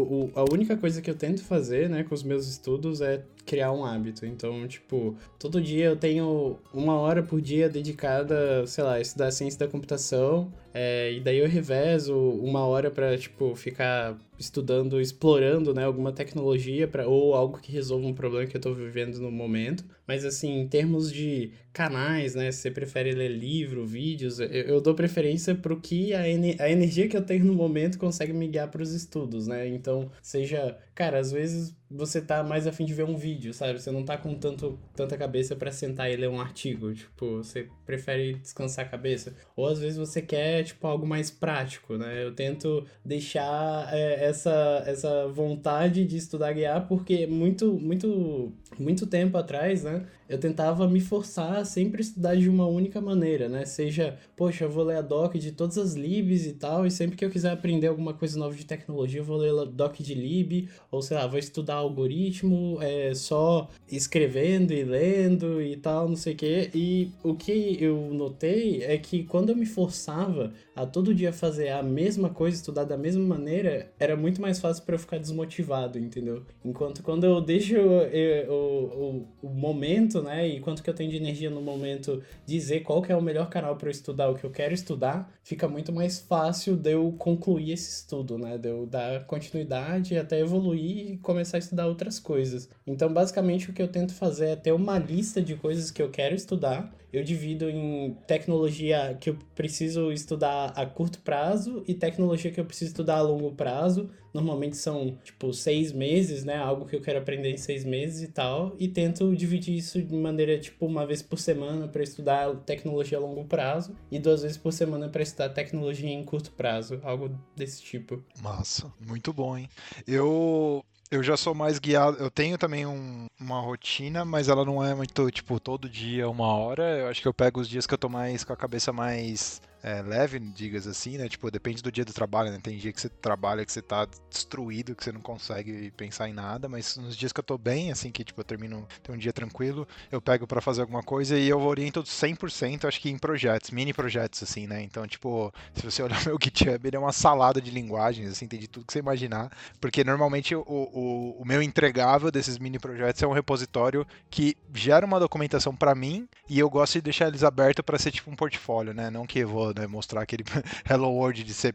o, a única coisa que eu tento fazer, né, com os meus estudos é criar um hábito. Então, tipo, todo dia eu tenho uma hora por dia dedicada, sei lá, a estudar ciência da computação, é, e daí eu revezo uma hora para tipo, ficar estudando, explorando, né, alguma tecnologia para ou algo que resolva um problema que eu estou vivendo no momento. Mas assim, em termos de canais, né, se você prefere ler livro, vídeos, eu, eu dou preferência pro que a, a energia que eu tenho no momento consegue me guiar para os estudos, né? Então, seja, cara, às vezes você tá mais afim de ver um vídeo, sabe? Você não tá com tanto, tanta cabeça para sentar e ler um artigo, tipo, você prefere descansar a cabeça. Ou às vezes você quer, tipo, algo mais prático, né? Eu tento deixar é, essa, essa vontade de estudar guiar, porque muito, muito, muito tempo atrás, né? Eu tentava me forçar a sempre estudar de uma única maneira, né? Seja, poxa, eu vou ler a doc de todas as libs e tal, e sempre que eu quiser aprender alguma coisa nova de tecnologia, eu vou ler a doc de lib, ou sei lá, vou estudar algoritmo, é, só escrevendo e lendo e tal, não sei o quê. E o que eu notei é que quando eu me forçava a todo dia fazer a mesma coisa, estudar da mesma maneira, era muito mais fácil para eu ficar desmotivado, entendeu? Enquanto quando eu deixo eu, o, o, o momento, né, e quanto que eu tenho de energia no momento, dizer qual que é o melhor canal para eu estudar o que eu quero estudar, fica muito mais fácil de eu concluir esse estudo, né, de eu dar continuidade até evoluir e começar a estudar outras coisas. Então, basicamente, o que eu tento fazer é ter uma lista de coisas que eu quero estudar eu divido em tecnologia que eu preciso estudar a curto prazo e tecnologia que eu preciso estudar a longo prazo. Normalmente são, tipo, seis meses, né? Algo que eu quero aprender em seis meses e tal. E tento dividir isso de maneira, tipo, uma vez por semana para estudar tecnologia a longo prazo e duas vezes por semana para estudar tecnologia em curto prazo. Algo desse tipo. Massa. Muito bom, hein? Eu eu já sou mais guiado. Eu tenho também um, uma rotina, mas ela não é muito, tipo, todo dia, uma hora. Eu acho que eu pego os dias que eu tô mais com a cabeça mais é, leve, digas assim, né? Tipo, depende do dia do trabalho, né? Tem dia que você trabalha que você tá destruído, que você não consegue pensar em nada, mas nos dias que eu tô bem, assim, que tipo, eu termino, tem um dia tranquilo, eu pego para fazer alguma coisa e eu oriento 100%, acho que em projetos, mini projetos, assim, né? Então, tipo, se você olhar meu GitHub, ele é uma salada de linguagens, assim, tem de tudo que você imaginar, porque normalmente o, o, o meu entregável desses mini projetos é um repositório que gera uma documentação para mim e eu gosto de deixar eles abertos para ser tipo um portfólio, né? Não que eu vou né, mostrar aquele Hello World de C++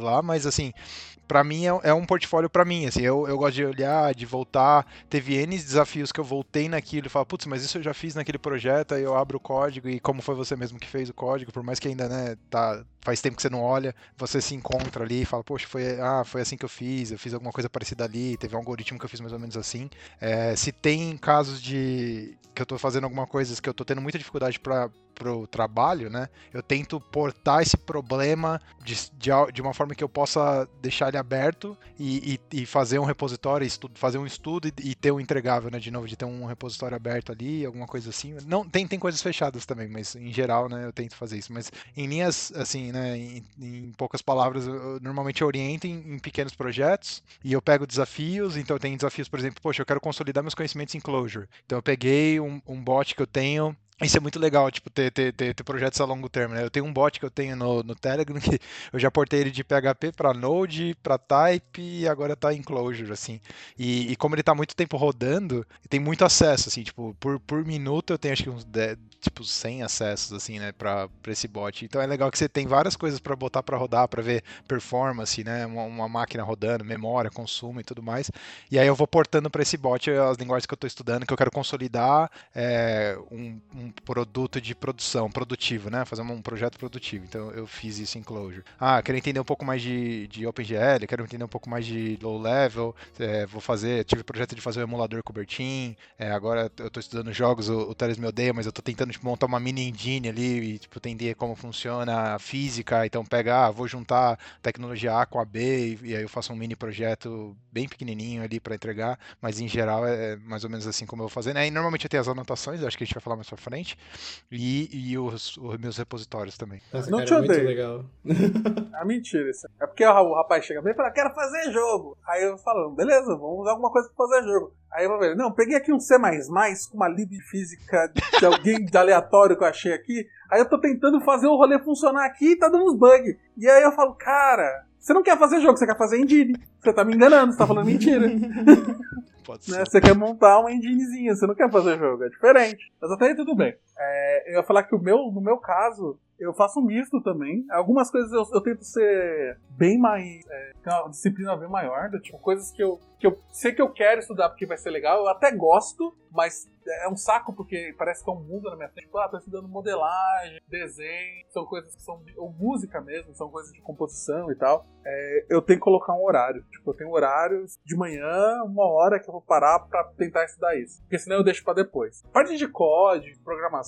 lá, mas assim, para mim é, é, um portfólio para mim, assim, eu, eu gosto de olhar, de voltar, teve N desafios que eu voltei naquilo e falo, putz, mas isso eu já fiz naquele projeto, aí eu abro o código e como foi você mesmo que fez o código, por mais que ainda, né, tá, faz tempo que você não olha, você se encontra ali e fala, poxa, foi, ah, foi assim que eu fiz, eu fiz alguma coisa parecida ali, teve um algoritmo que eu fiz mais ou menos assim. É, se tem casos de que eu tô fazendo alguma coisa que eu tô tendo muita dificuldade para pro trabalho, né? Eu tento portar esse problema de, de, de uma forma que eu possa deixar ele aberto e, e, e fazer um repositório, fazer um estudo e, e, ter um entregável, né? De novo, de ter um repositório aberto ali, alguma coisa assim. Não tem, tem coisas fechadas também, mas em geral, né? Eu tento fazer isso. Mas em linhas, assim, né? Em, em poucas palavras, eu, normalmente oriento em, em, pequenos projetos e eu pego desafios. Então, tenho desafios, por exemplo, poxa, eu quero consolidar meus conhecimentos em Clojure. Então, eu peguei um, um bot que eu tenho isso é muito legal, tipo, ter, ter, ter, ter, projetos a longo termo, né? Eu tenho um bot que eu tenho no, no Telegram que eu já portei ele de PHP para Node, para Type e agora está em Clojure, assim. E, e, como ele está muito tempo rodando, tem muito acesso, assim, tipo, por, por minuto eu tenho acho que uns 10, tipo 100 acessos, assim, né, para esse bot. Então é legal que você tem várias coisas para botar para rodar, para ver performance, né, uma, uma, máquina rodando, memória, consumo e tudo mais. E aí eu vou portando para esse bot as linguagens que eu estou estudando, que eu quero consolidar é, um, um um produto de produção, produtivo, né? Fazer um projeto produtivo. Então eu fiz isso em Clojure. Ah, quero entender um pouco mais de, de OpenGL, quero entender um pouco mais de low level. É, vou fazer, tive o projeto de fazer o um emulador Kubernetes. É, agora eu estou estudando jogos, o, o Teles me odeia, mas eu estou tentando tipo, montar uma mini engine ali e tipo, entender como funciona a física. Então pegar, ah, vou juntar tecnologia A com a B e, e aí eu faço um mini projeto bem pequenininho ali para entregar. Mas em geral é mais ou menos assim como eu vou fazer. Né? E normalmente eu tenho as anotações, acho que a gente vai falar mais pra frente frente. E, e os, os meus repositórios também. Nossa, Não cara, te é muito odeio. legal. É mentira isso. É porque o rapaz chega bem e fala, quero fazer jogo. Aí eu falo, beleza, vamos usar alguma coisa pra fazer jogo. Aí eu vou ver, não, peguei aqui um C com uma lib física de alguém de aleatório que eu achei aqui. Aí eu tô tentando fazer o rolê funcionar aqui e tá dando uns bugs. E aí eu falo, cara, você não quer fazer jogo, você quer fazer engine. Você tá me enganando, você tá falando mentira. Pode né? ser. Você quer montar uma enginezinha, você não quer fazer jogo, é diferente. Mas até aí tudo bem. É, eu ia falar que o meu, no meu caso, eu faço um misto também. Algumas coisas eu, eu tento ser bem mais. É, uma disciplina bem maior, do tipo, coisas que eu, que eu sei que eu quero estudar porque vai ser legal, eu até gosto, mas é um saco porque parece que é um mundo na minha frente. Tipo, ah, tô estudando modelagem, desenho, são coisas que são. ou música mesmo, são coisas de composição e tal. É, eu tenho que colocar um horário. Tipo, eu tenho horários de manhã, uma hora que eu vou parar pra tentar estudar isso. Porque senão eu deixo pra depois. Parte de código, programação,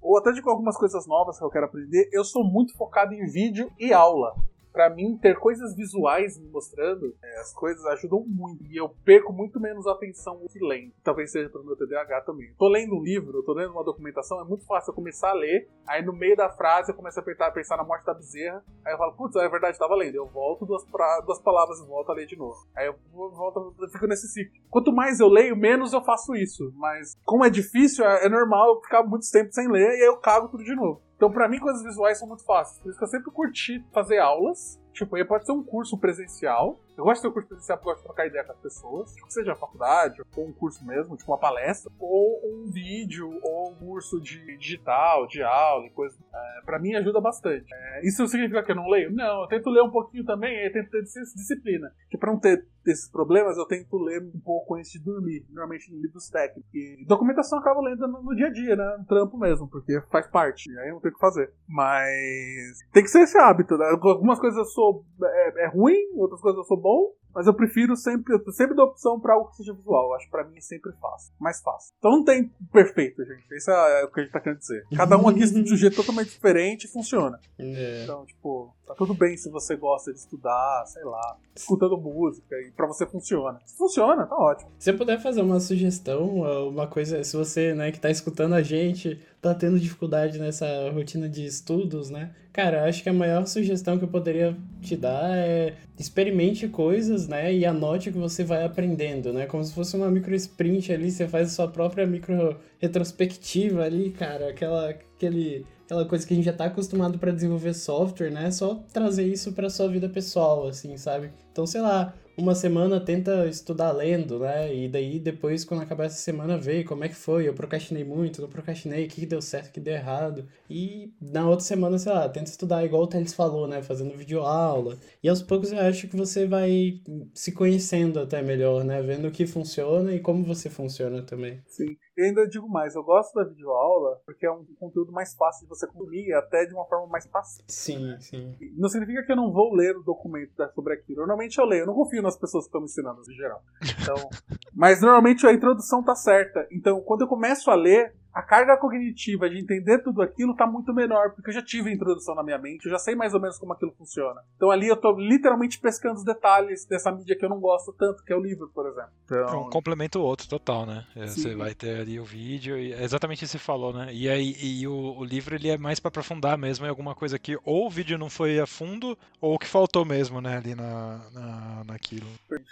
ou até de algumas coisas novas que eu quero aprender, eu sou muito focado em vídeo e aula. Pra mim, ter coisas visuais me mostrando, é, as coisas ajudam muito. E eu perco muito menos atenção que lendo. Talvez seja pelo meu TDAH também. Tô lendo um livro, tô lendo uma documentação, é muito fácil eu começar a ler, aí no meio da frase eu começo a pensar, pensar na morte da bezerra, aí eu falo, putz, é verdade, tava lendo. Eu volto duas, pra, duas palavras e volto a ler de novo. Aí eu volto, eu fico nesse ciclo. Quanto mais eu leio, menos eu faço isso. Mas como é difícil, é, é normal eu ficar muito tempo sem ler e aí eu cago tudo de novo. Então, pra mim, coisas visuais são muito fáceis. Por isso que eu sempre curti fazer aulas. Tipo, aí pode ser um curso presencial. Eu gosto de ter um curso presencial porque eu gosto de trocar ideia com as pessoas. Tipo, seja faculdade, ou um curso mesmo, tipo uma palestra. Ou um vídeo, ou um curso de digital, de aula e coisa. É, pra mim, ajuda bastante. É, isso significa que eu não leio? Não, eu tento ler um pouquinho também, eu tento ter dis- disciplina. Que pra não ter esses problemas, eu tento ler um pouco antes de dormir. Normalmente em livros técnicos. E documentação eu acabo lendo no, no dia a dia, né? No trampo mesmo, porque faz parte. Aí eu não tenho o que fazer. Mas tem que ser esse hábito, né? Algumas coisas eu sou é, é ruim, outras coisas eu sou bom. bom Mas eu prefiro sempre, eu sempre dou opção pra algo que seja visual. Eu acho que pra mim é sempre fácil. Mais fácil. Então não tem perfeito, gente. Isso é o que a gente tá querendo dizer. Cada um aqui de um jeito totalmente diferente e funciona. É. Então, tipo, tá tudo bem se você gosta de estudar, sei lá, escutando música e pra você funciona. Se funciona, tá ótimo. Se você puder fazer uma sugestão, uma coisa, se você, né, que tá escutando a gente, tá tendo dificuldade nessa rotina de estudos, né? Cara, acho que a maior sugestão que eu poderia te dar é experimente coisas, né, e anote o que você vai aprendendo, né? Como se fosse uma micro sprint ali, você faz a sua própria micro retrospectiva ali, cara, aquela aquele aquela coisa que a gente já tá acostumado para desenvolver software, né? Só trazer isso para sua vida pessoal, assim, sabe? Então, sei lá, uma semana tenta estudar lendo, né? E daí depois, quando acabar essa semana, vê como é que foi. Eu procrastinei muito, não procrastinei, o que que deu certo, o que deu errado. E na outra semana, sei lá, tenta estudar igual o Teles falou, né? Fazendo videoaula. E aos poucos eu acho que você vai se conhecendo até melhor, né? Vendo o que funciona e como você funciona também. Sim. E ainda digo mais, eu gosto da videoaula porque é um conteúdo mais fácil de você consumir, até de uma forma mais passiva. Sim, sim. Não significa que eu não vou ler o documento sobre aquilo. Normalmente eu leio, eu não confio nas pessoas que estão me ensinando, em geral. Então, mas normalmente a introdução tá certa. Então, quando eu começo a ler, a carga cognitiva de entender tudo aquilo tá muito menor, porque eu já tive a introdução na minha mente, eu já sei mais ou menos como aquilo funciona. Então ali eu tô literalmente pescando os detalhes dessa mídia que eu não gosto tanto, que é o livro, por exemplo. É Então, um complementa o outro total, né? É, Sim. Você vai ter ali o vídeo e é exatamente isso que você falou, né? E aí e o, o livro ele é mais pra aprofundar mesmo em alguma coisa que ou o vídeo não foi a fundo ou que faltou mesmo, né, ali na, na, naquilo.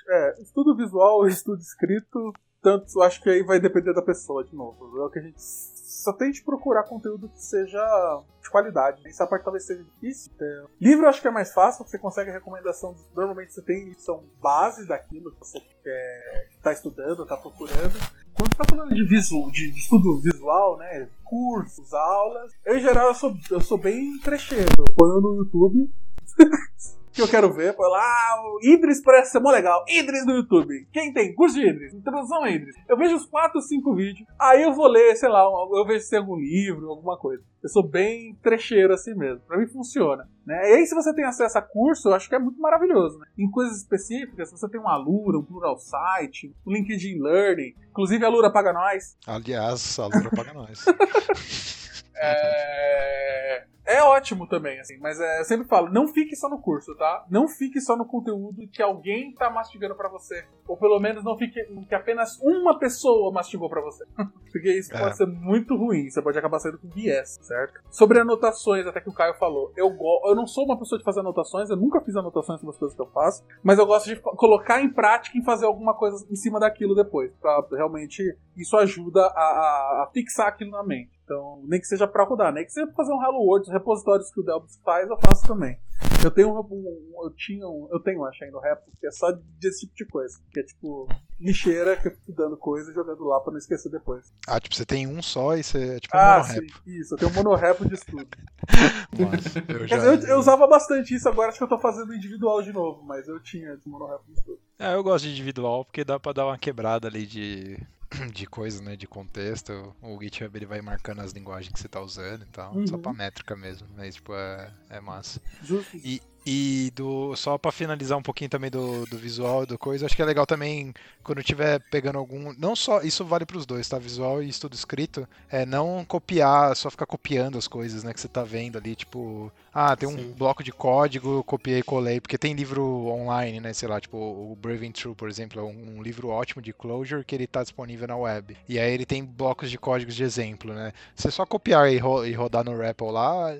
É, estudo visual, estudo escrito, tanto acho que aí vai depender da pessoa de novo. É o que a gente só tente procurar conteúdo que seja de qualidade. Essa parte talvez seja difícil. Então, livro acho que é mais fácil, você consegue recomendação. de- Normalmente você tem são bases daquilo que você quer, tá estudando, tá procurando. Quando tá falando de, visu, de, de estudo visual, né? Cursos, aulas, eu em geral eu sou, eu sou bem trecheiro. Eu ponho no YouTube que eu quero ver, põe lá, o Idris parece ser mó legal. Idris no YouTube. Quem tem? Curso de Idris. Introdução a Idris. Eu vejo os 4 ou 5 vídeos, aí eu vou ler, sei lá, eu vejo se tem algum livro, alguma coisa. Eu sou bem trecheiro assim mesmo. Pra mim funciona. Né? E aí, se você tem acesso a curso, eu acho que é muito maravilhoso. Né? Em coisas específicas, se você tem um Alura, um Plural Site, um LinkedIn Learning, inclusive a Alura paga nós. Aliás, a Lura paga nós. É... é ótimo também, assim, mas é, eu sempre falo, não fique só no curso, tá? Não fique só no conteúdo que alguém tá mastigando para você. Ou pelo menos não fique que apenas uma pessoa mastigou para você. Porque isso é. pode ser muito ruim, você pode acabar saindo com viés, certo? Sobre anotações, até que o Caio falou, eu, go eu não sou uma pessoa de fazer anotações, eu nunca fiz anotações sobre as coisas que eu faço, mas eu gosto de colocar em prática e fazer alguma coisa em cima daquilo depois, pra realmente isso ajuda a, a, a fixar aquilo na mente. Então, nem que seja para rodar, nem que seja pra fazer um Hello World, os repositórios que o Delbis faz, eu faço também. Eu tenho um, um, eu tinha um, eu tenho, acho, aí no Repo, que é só desse tipo de coisa. Que é tipo, lixeira que eu fico dando coisa e jogando lá pra não esquecer depois. Ah, tipo, você tem um só e você é tipo um ah, monorepo. Sim, isso, eu tenho um monorepo de estudo. Nossa, eu, já... eu, eu, usava bastante isso, agora acho que eu tô fazendo individual de novo, mas eu tinha esse monorepo de estudo. É, eu gosto de individual porque dá pra dar uma quebrada ali de de coisa, né, de contexto, o GitHub ele vai marcando as linguagens que você tá usando e tal, uhum. só pra métrica mesmo, mas tipo, é, é massa. Justo. E, e do só para finalizar um pouquinho também do, do visual e do coisa, acho que é legal também quando tiver pegando algum, não só isso vale para os dois, tá? Visual e estudo escrito, é não copiar, só ficar copiando as coisas, né, que você tá vendo ali, tipo, ah, tem um Sim. bloco de código, copiei e colei, porque tem livro online, né, sei lá, tipo o Braving True, por exemplo, é um, um livro ótimo de Clojure que ele tá disponível na web. E aí ele tem blocos de códigos de exemplo, né? Você só copiar e, ro e rodar no REPL lá,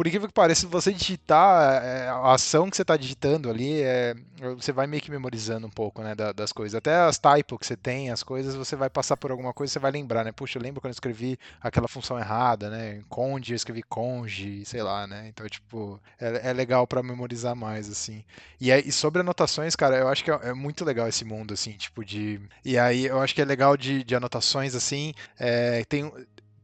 por incrível que pareça, se você digitar é, a ação que você está digitando ali, é, você vai meio que memorizando um pouco, né, das coisas. Até as typos que você tem, as coisas, você vai passar por alguma coisa, você vai lembrar, né? Puxa, eu lembro quando eu escrevi aquela função errada, né? Conde, eu escrevi conge, sei lá, né? Então, tipo, é, é legal para memorizar mais, assim. E, e sobre anotações, cara, eu acho que é, é, muito legal esse mundo, assim, tipo de... E aí, eu acho que é legal de, de anotações, assim, é, tem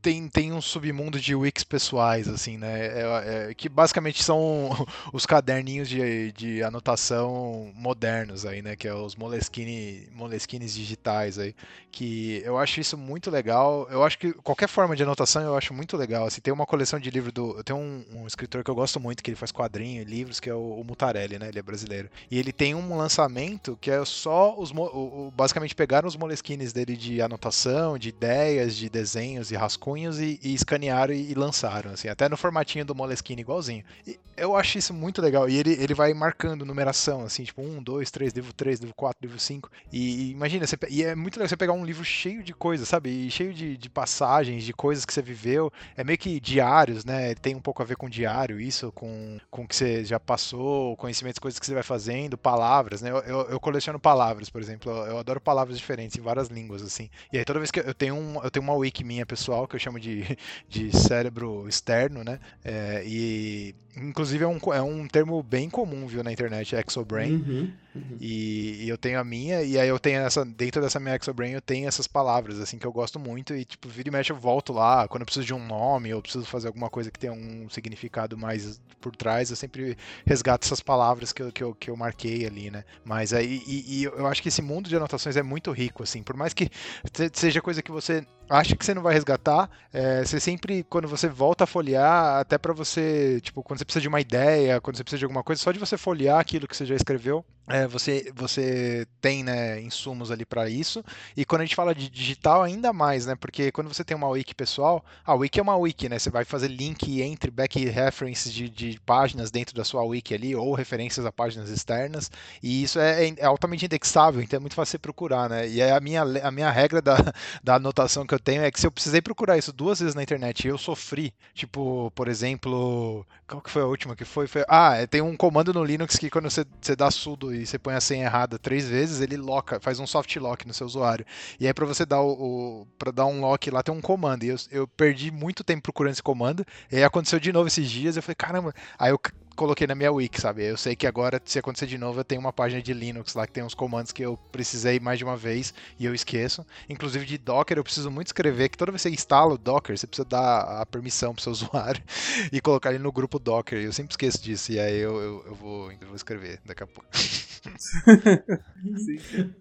tem, tem um submundo de wikis pessoais, assim, né? É, é, que basicamente são os caderninhos de, de anotação modernos aí, né? Que é os Moleskine, Moleskines digitais aí. Que eu acho isso muito legal. Eu acho que qualquer forma de anotação eu acho muito legal. Assim, tem uma coleção de livros do. Tenho um, um escritor que eu gosto muito, que ele faz quadrinho e livros, que é o, o, Mutarelli, né? Ele é brasileiro. E ele tem um lançamento que é só os. O, o, basicamente pegaram os Moleskines dele de anotação, de ideias, de desenhos e rascunhos e, e escanearam e, e, lançaram, assim, até no formatinho do Moleskine igualzinho. E eu acho isso muito legal. E ele, ele vai marcando numeração, assim, tipo 1, 2, 3, livro 3, livro 4, livro 5. E, e imagina, você, e é muito legal você pegar um livro cheio de coisas, sabe? E cheio de, de passagens, de coisas que você viveu. É meio que diários, né? Tem um pouco a ver com diário, isso, com, com o que você já passou, conhecimentos, coisas que você vai fazendo, palavras, né? Eu, eu, eu coleciono palavras, por exemplo. Eu, eu adoro palavras diferentes em várias línguas, assim. E aí toda vez que eu tenho, um, eu tenho uma wiki minha pessoal que eu chamo de, de cérebro externo, né? É, e inclusive é um, é um termo bem comum, viu, na internet, exobrain. Uhum. Uhum. E, e, eu tenho a minha, e aí eu tenho essa. Dentro dessa minha Exobrain eu tenho essas palavras, assim, que eu gosto muito. E, tipo, vira e mexe eu volto lá. Quando eu preciso de um nome, ou preciso fazer alguma coisa que tenha um significado mais por trás, eu sempre resgato essas palavras que eu, que eu, que eu marquei ali, né? Mas aí. E, e eu acho que esse mundo de anotações é muito rico, assim. Por mais que seja coisa que você acha que você não vai resgatar, é, você sempre, quando você volta a folhear, até para você, tipo, quando você precisa de uma ideia, quando você precisa de alguma coisa, só de você folhear aquilo que você já escreveu, é, você, você tem né, insumos ali para isso. E quando a gente fala de digital, ainda mais, né? Porque quando você tem uma wiki pessoal, a wiki é uma wiki, né? Você vai fazer link entre back references de, de páginas dentro da sua wiki ali, ou referências a páginas externas. E isso é, é altamente indexável, então é muito fácil você procurar, né? E é a minha, a minha regra da, da anotação que eu tenho é que se eu precisei procurar isso duas vezes na internet e eu sofri, tipo, por exemplo, qual que foi a última que foi? foi ah, tem um comando no Linux que quando você, você dá sudo e você põe a senha errada três vezes, ele loca, faz um soft lock no seu usuário. E aí para você dar o, o para dar um lock lá tem um comando. E eu, eu perdi muito tempo procurando esse comando. E aí aconteceu de novo esses dias, eu falei, caramba, aí eu coloquei na minha wiki, sabe? Eu sei que agora, se acontecer de novo, eu tenho uma página de Linux lá que tem uns comandos que eu precisei mais de uma vez e eu esqueço. Inclusive de Docker, eu preciso muito escrever que toda vez que você instala o Docker, você precisa dar a permissão pro seu usuário e colocar ele no grupo Docker. Eu sempre esqueço disso e aí eu, eu, eu, vou, eu vou escrever daqui a pouco.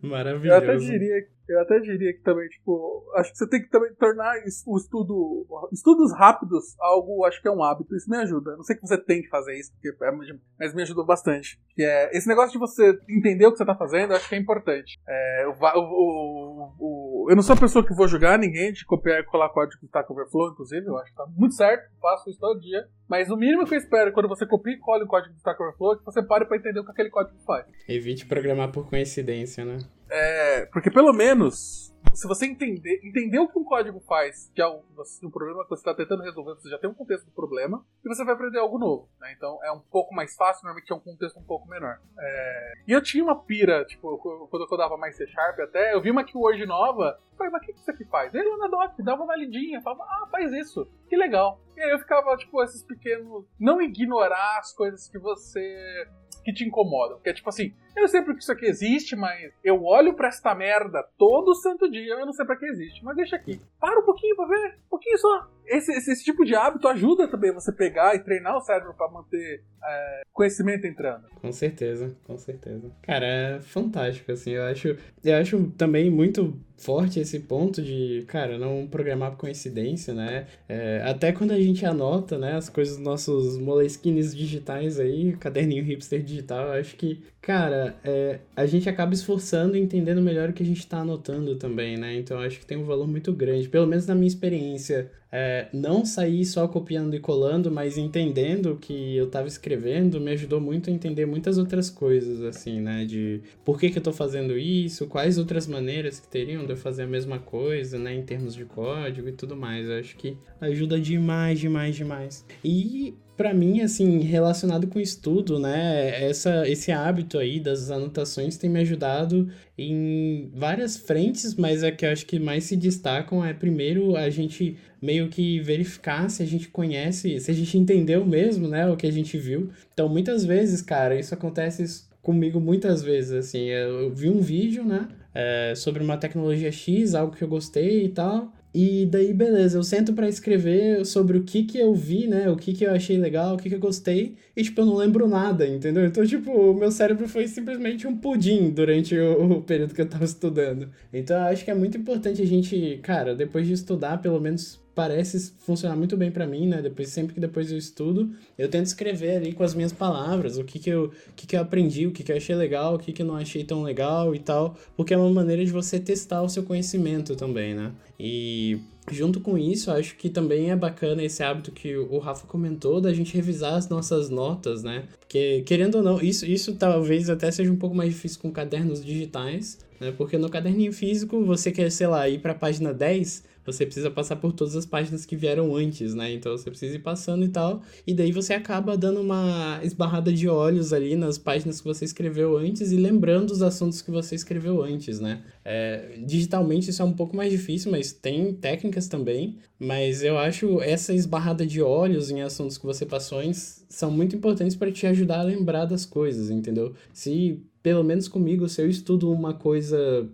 Maravilhoso. Eu até diria eu até diria que também, tipo, acho que você tem que também tornar o estudo, estudos rápidos algo, acho que é um hábito, isso me ajuda. Não sei que você tem que fazer isso, porque é, mas me ajudou bastante. Que é, esse negócio de você entender o que você tá fazendo, acho que é importante. É, o, o, o, eu, eu não sou a pessoa que vou julgar ninguém de copiar e colar código do Stack Overflow, inclusive, eu acho que tá muito certo, faço isso todo dia. Mas o mínimo que eu espero quando você copia e cola o código do Stack Overflow é que você pare para entender o que aquele código faz. Evite programar por coincidência, né? É, porque pelo menos se você entender, entender o que um código faz, que é um, um problema que você está tentando resolver, você já tem um contexto do problema, e você vai aprender algo novo. Né? Então é um pouco mais fácil, normalmente é um contexto um pouco menor. É... E eu tinha uma pira, tipo, quando eu codava mais C Sharp até, eu vi uma keyword nova, falei, mas o que isso aqui faz? Aí lá na doc, dava uma lidinha, falava, ah, faz isso, que legal. E aí eu ficava, tipo, esses pequenos. Não ignorar as coisas que você que te incomodam. Que é tipo assim, eu sei porque isso aqui existe, mas eu olho para esta merda todo santo dia, eu não sei para que existe, mas deixa aqui. Para um pouquinho pra ver, um pouquinho só. Esse, esse, esse tipo de hábito ajuda também você pegar e treinar o cérebro para manter é, conhecimento entrando. Com certeza, com certeza. Cara, é fantástico, assim, eu acho, eu acho também muito forte esse ponto de, cara, não programar por coincidência, né? É, até quando a gente anota, né, as coisas dos nossos moleskines digitais aí, caderninho hipster digital, eu acho que, cara, é, a gente acaba esforçando e entendendo melhor o que a gente está anotando também, né? Então acho que tem um valor muito grande, pelo menos na minha experiência é, não sair só copiando e colando, mas entendendo o que eu estava escrevendo, me ajudou muito a entender muitas outras coisas, assim, né? De por que, que eu estou fazendo isso, quais outras maneiras que teriam de eu fazer a mesma coisa, né? Em termos de código e tudo mais. Eu acho que ajuda demais, demais, demais. E para mim, assim, relacionado com estudo, né, essa, esse hábito aí das anotações tem me ajudado em várias frentes, mas é que eu acho que mais se destacam é primeiro a gente meio que verificar se a gente conhece, se a gente entendeu mesmo, né, o que a gente viu. Então, muitas vezes, cara, isso acontece comigo muitas vezes, assim, eu vi um vídeo, né, é, sobre uma tecnologia X, algo que eu gostei e tal, e daí, beleza, eu sento para escrever sobre o que que eu vi, né? O que que eu achei legal, o que que eu gostei, e, tipo, eu não lembro nada, entendeu? Então, tipo, o meu cérebro foi simplesmente um pudim durante o, o período que eu tava estudando. Então, eu acho que é muito importante a gente, cara, depois de estudar, pelo menos parece funcionar muito bem para mim, né? Depois, sempre que depois eu estudo, eu tento escrever ali com as minhas palavras o que, que, eu, o que, que eu aprendi, o que, que eu achei legal, o que, que eu não achei tão legal e tal, porque é uma maneira de você testar o seu conhecimento também, né? E junto com isso, acho que também é bacana esse hábito que o Rafa comentou da gente revisar as nossas notas, né? Porque, querendo ou não, isso, isso talvez até seja um pouco mais difícil com cadernos digitais, né? Porque no caderninho físico, você quer, sei lá, ir para a página 10, você precisa passar por todas as páginas que vieram antes, né? Então você precisa ir passando e tal. E daí você acaba dando uma esbarrada de olhos ali nas páginas que você escreveu antes e lembrando os assuntos que você escreveu antes, né? É, digitalmente isso é um pouco mais difícil, mas tem técnicas também. Mas eu acho essa esbarrada de olhos em assuntos que você passou antes são muito importantes para te ajudar a lembrar das coisas, entendeu? Se pelo menos comigo, se eu estudo uma coisa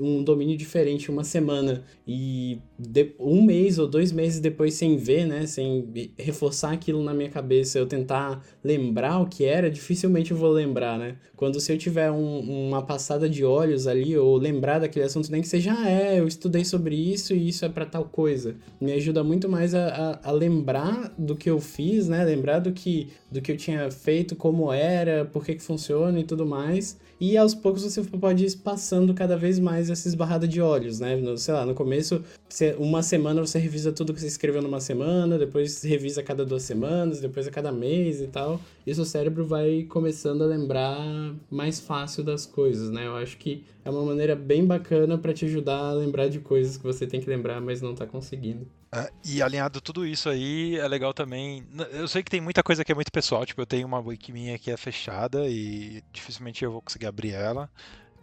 um domínio diferente uma semana e de, um mês ou dois meses depois sem ver, né, sem reforçar aquilo na minha cabeça, eu tentar lembrar o que era, dificilmente eu vou lembrar, né? Quando se eu tiver um, uma passada de olhos ali ou lembrar daquele assunto, nem que seja, ah, é, eu estudei sobre isso e isso é para tal coisa, me ajuda muito mais a, a, a, lembrar do que eu fiz, né? Lembrar do que do que eu tinha feito, como era, por que que funciona e tudo mais. E aos poucos você pode ir passando cada vez mais essa esbarrada de olhos, né? No, sei lá, no começo, uma semana você revisa tudo que você escreveu numa semana, depois revisa cada duas semanas, depois a cada mês e tal. E seu cérebro vai começando a lembrar mais fácil das coisas, né? Eu acho que é uma maneira bem bacana para te ajudar a lembrar de coisas que você tem que lembrar, mas não tá conseguindo. É, e alinhado tudo isso aí, é legal também. Eu sei que tem muita coisa que é muito pessoal, tipo, eu tenho uma wiki minha que é fechada e dificilmente eu vou conseguir abrir ela.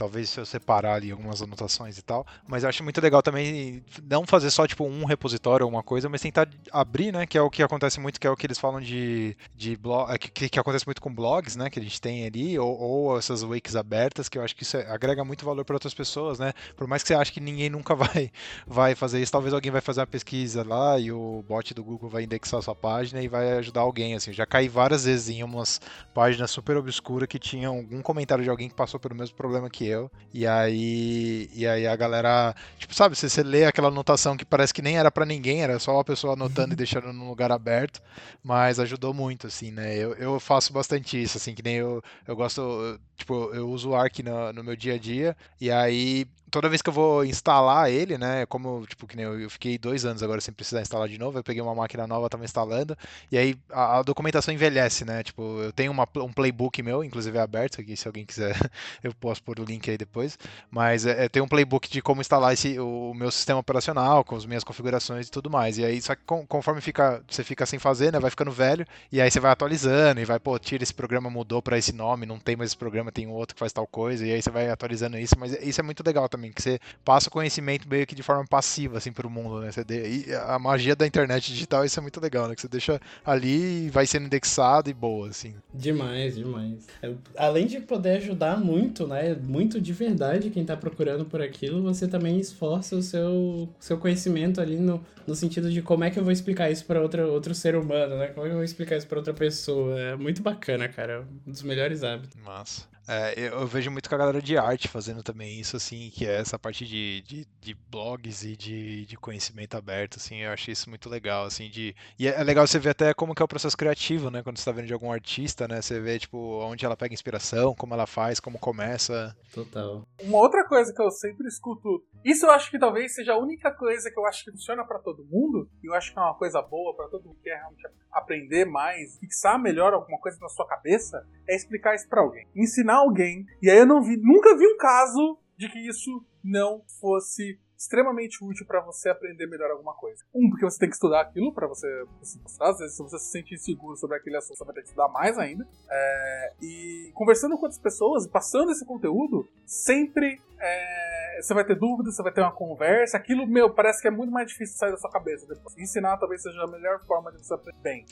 Talvez se eu separar ali algumas anotações e tal. Mas eu acho muito legal também não fazer só tipo um repositório ou uma coisa, mas tentar abrir, né? Que é o que acontece muito, que é o que eles falam de, de blog. É, que, que acontece muito com blogs, né? Que a gente tem ali, ou, ou essas wakes abertas, que eu acho que isso agrega muito valor para outras pessoas, né? Por mais que você ache que ninguém nunca vai, vai fazer isso, talvez alguém vai fazer uma pesquisa lá e o bot do Google vai indexar a sua página e vai ajudar alguém. Assim, eu já caí várias vezes em umas páginas super obscuras que tinham algum comentário de alguém que passou pelo mesmo problema que eu. E aí, e aí a galera, tipo, sabe, você, você lê aquela anotação que parece que nem era para ninguém, era só uma pessoa anotando e deixando num lugar aberto, mas ajudou muito, assim, né? Eu, eu faço bastante isso, assim, que nem eu, eu gosto, tipo, eu uso o Arc no, no meu dia a dia, e aí toda vez que eu vou instalar ele, né? Como, tipo, que nem eu, eu fiquei dois anos agora sem precisar instalar de novo, eu peguei uma máquina nova, tava instalando, e aí a, a documentação envelhece, né? Tipo, eu tenho uma, um playbook meu, inclusive é aberto aqui, se alguém quiser, eu posso pôr o link aí depois. Mas é, tem um playbook de como instalar esse, o, o meu sistema operacional, com as minhas configurações e tudo mais. E aí, só que conforme fica, você fica sem fazer, né? Vai ficando velho, e aí você vai atualizando, e vai, pô, tira esse programa, mudou para esse nome, não tem mais esse programa, tem outro que faz tal coisa, e aí você vai atualizando isso, mas isso é muito legal também, que você passa o conhecimento meio que de forma passiva, assim, pro mundo, né? Você de... E a magia da internet digital, isso é muito legal, né? Que você deixa ali e vai sendo indexado e boa, assim. Demais, demais. É, além de poder ajudar muito, né? Muito de verdade quem tá procurando por aquilo, você também esforça o seu, seu conhecimento ali no, no sentido de como é que eu vou explicar isso para outro ser humano, né? Como é que eu vou explicar isso para outra pessoa? É muito bacana, cara. Um dos melhores hábitos. Massa. É, eu, vejo muito com a galera de arte fazendo também isso, assim, que é essa parte de, de, de, blogs e de, de conhecimento aberto, assim, eu achei isso muito legal, assim, de... E é legal você ver até como que é o processo criativo, né, quando você tá vendo de algum artista, né, você vê, tipo, onde ela pega inspiração, como ela faz, como começa. Total. Uma outra coisa que eu sempre escuto, isso eu acho que talvez seja a única coisa que eu acho que funciona para todo mundo, e eu acho que é uma coisa boa para todo mundo que quer realmente aprender mais, fixar melhor alguma coisa na sua cabeça, é explicar isso para alguém. Ensinar alguém. E aí eu não vi, nunca vi um caso de que isso não fosse extremamente útil para você aprender melhor alguma coisa. Um, porque você tem que estudar aquilo para você se mostrar. Às vezes, se você se sente inseguro sobre aquele assunto, você vai ter que estudar mais ainda. É, e conversando com outras pessoas, passando esse conteúdo, sempre é, você vai ter dúvidas, você vai ter uma conversa. Aquilo, meu, parece que é muito mais difícil sair da sua cabeça depois. Ensinar talvez seja a melhor forma de você aprender bem.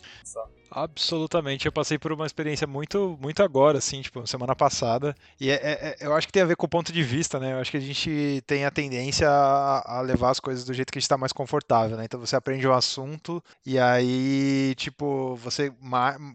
Absolutamente. Eu passei por uma experiência muito, muito agora, assim, tipo, semana passada. E é, é, é, eu acho que tem a ver com o ponto de vista, né? Eu acho que a gente tem a tendência a, a levar as coisas do jeito que a gente está mais confortável, né? Então você aprende um assunto e aí, tipo, você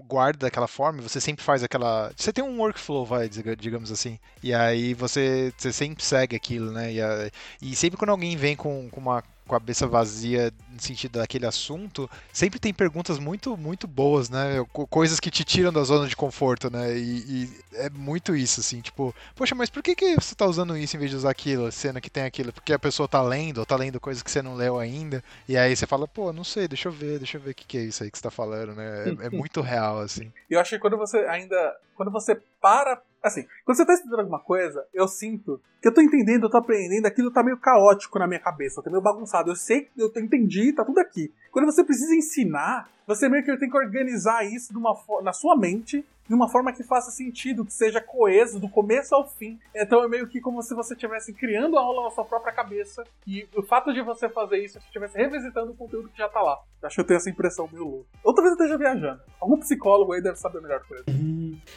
guarda daquela forma, você sempre faz aquela. Você tem um workflow, vai, digamos assim. E aí você, você sempre segue aquilo, né? E, a, e sempre quando alguém vem com, com uma cabeça vazia no sentido daquele assunto, sempre tem perguntas muito, muito boas, né? Coisas que te tiram da zona de conforto, né? E, e, é muito isso, assim, tipo, poxa, mas por que, que você tá usando isso em vez de usar aquilo, cena que tem aquilo? Porque a pessoa tá lendo, ou tá lendo coisas que você não leu ainda, e aí você fala, pô, não sei, deixa eu ver, deixa eu ver o que, que é isso aí que você tá falando, né? É, é muito real, assim. Eu acho que quando você ainda. Quando você para Assim, quando você tá estudando alguma coisa, eu sinto que eu tô entendendo, eu tô aprendendo, aquilo tá meio caótico na minha cabeça, tá meio bagunçado. Eu sei, eu entendi, tá tudo aqui. Quando você precisa ensinar, você meio que tem que organizar isso de uma na sua mente de uma forma que faça sentido, que seja coeso do começo ao fim. Então é meio que como se você estivesse criando a aula na sua própria cabeça e o fato de você fazer isso, você estivesse revisitando o conteúdo que já tá lá. Acho que eu tenho essa impressão meio louca. Outra vez eu esteja viajando. Algum psicólogo aí deve saber melhor coisa.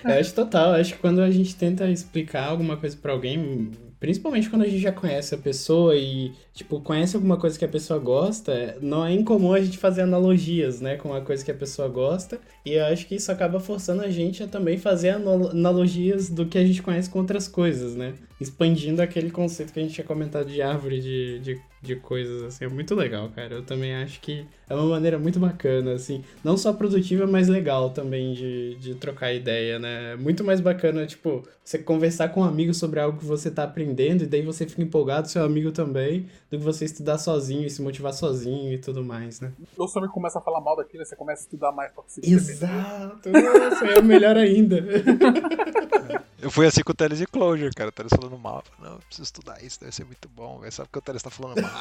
Eu acho total. Eu acho que quando a gente tenta explicar alguma coisa para alguém, Principalmente quando a gente já conhece a pessoa e, tipo, conhece alguma coisa que a pessoa gosta, não é incomum a gente fazer analogias, né, com a coisa que a pessoa gosta. E eu acho que isso acaba forçando a gente a também fazer analogias do que a gente conhece com outras coisas, né? Expandindo aquele conceito que a gente tinha comentado de árvore de, de de coisas, assim, é muito legal, cara. Eu também acho que é uma maneira muito bacana, assim, não só produtiva, mas legal também de, de trocar ideia, né? É muito mais bacana, tipo, você conversar com um amigo sobre algo que você tá aprendendo e daí você fica empolgado, seu amigo também, do que você estudar sozinho e se motivar sozinho e tudo mais, né? Ou amigo começa a falar mal daquilo, você começa a estudar mais pra conseguir Exato! Nossa, é o melhor ainda. Eu fui assim com o Teles e Closure, cara. O Teles falando mal. Não, eu preciso estudar isso, deve ser muito bom. Sabe que o Teles tá falando mal.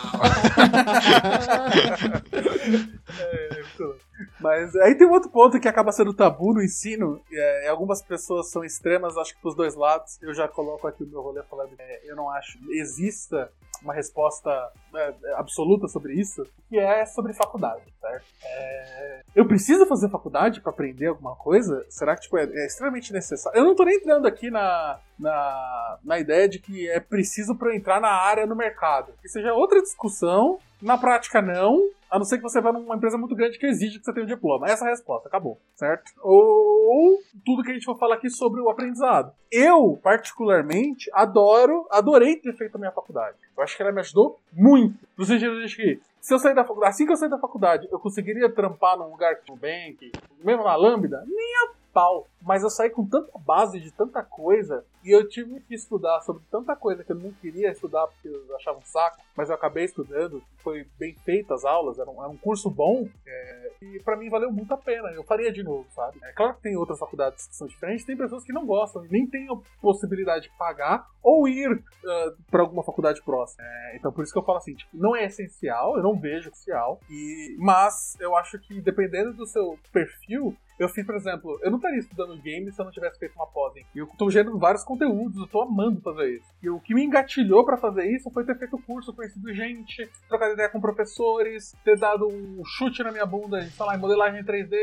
é, mas aí tem um outro ponto que acaba sendo tabu no ensino. É, algumas pessoas são extremas, acho que pros dois lados. Eu já coloco aqui o meu rolê falando é, eu não acho exista uma resposta é, absoluta sobre isso, que é sobre faculdade, certo? É, eu preciso fazer faculdade para aprender alguma coisa? Será que tipo, é, é, extremamente necessário? Eu não tô nem entrando aqui na, na, na ideia de que é preciso para entrar na área no mercado. Que seja outra discussão. Na prática, não. A não ser que você vá numa empresa muito grande que exige que você tenha um diploma. Essa é a resposta, acabou, certo? Ou tudo que a gente for falar aqui sobre o aprendizado. Eu, particularmente, adoro, adorei ter feito a minha faculdade. Eu acho que ela me ajudou muito. No sentido de que, se eu sair da faculdade, assim que eu sair da faculdade, eu conseguiria trampar num lugar tipo Bank, mesmo na Lambda? Nem a pau. Mas eu saí com tanta base de tanta coisa E eu tive que estudar sobre tanta coisa que eu não queria estudar porque eu achava um saco, mas eu acabei estudando. Foi bem feito as aulas, era um, era um curso bom. É, e para mim valeu muito a pena. Eu faria de novo, sabe? É claro que tem outras faculdades que são diferentes, tem pessoas que não gostam, nem têm a possibilidade de pagar ou ir uh, para alguma faculdade próxima. É, então por isso que eu falo assim, tipo, não é essencial, eu não vejo essencial, e, mas eu acho que dependendo do seu perfil, eu fiz, por exemplo, eu não estaria estudando game se eu não tivesse feito uma pós. Hein? Eu tô gerando vários conteúdos, eu tô amando fazer isso. E o que me engatilhou para fazer isso foi ter feito curso, conhecido gente, trocado ideia com professores, ter dado um chute na minha bunda, sei lá, em modelagem 3D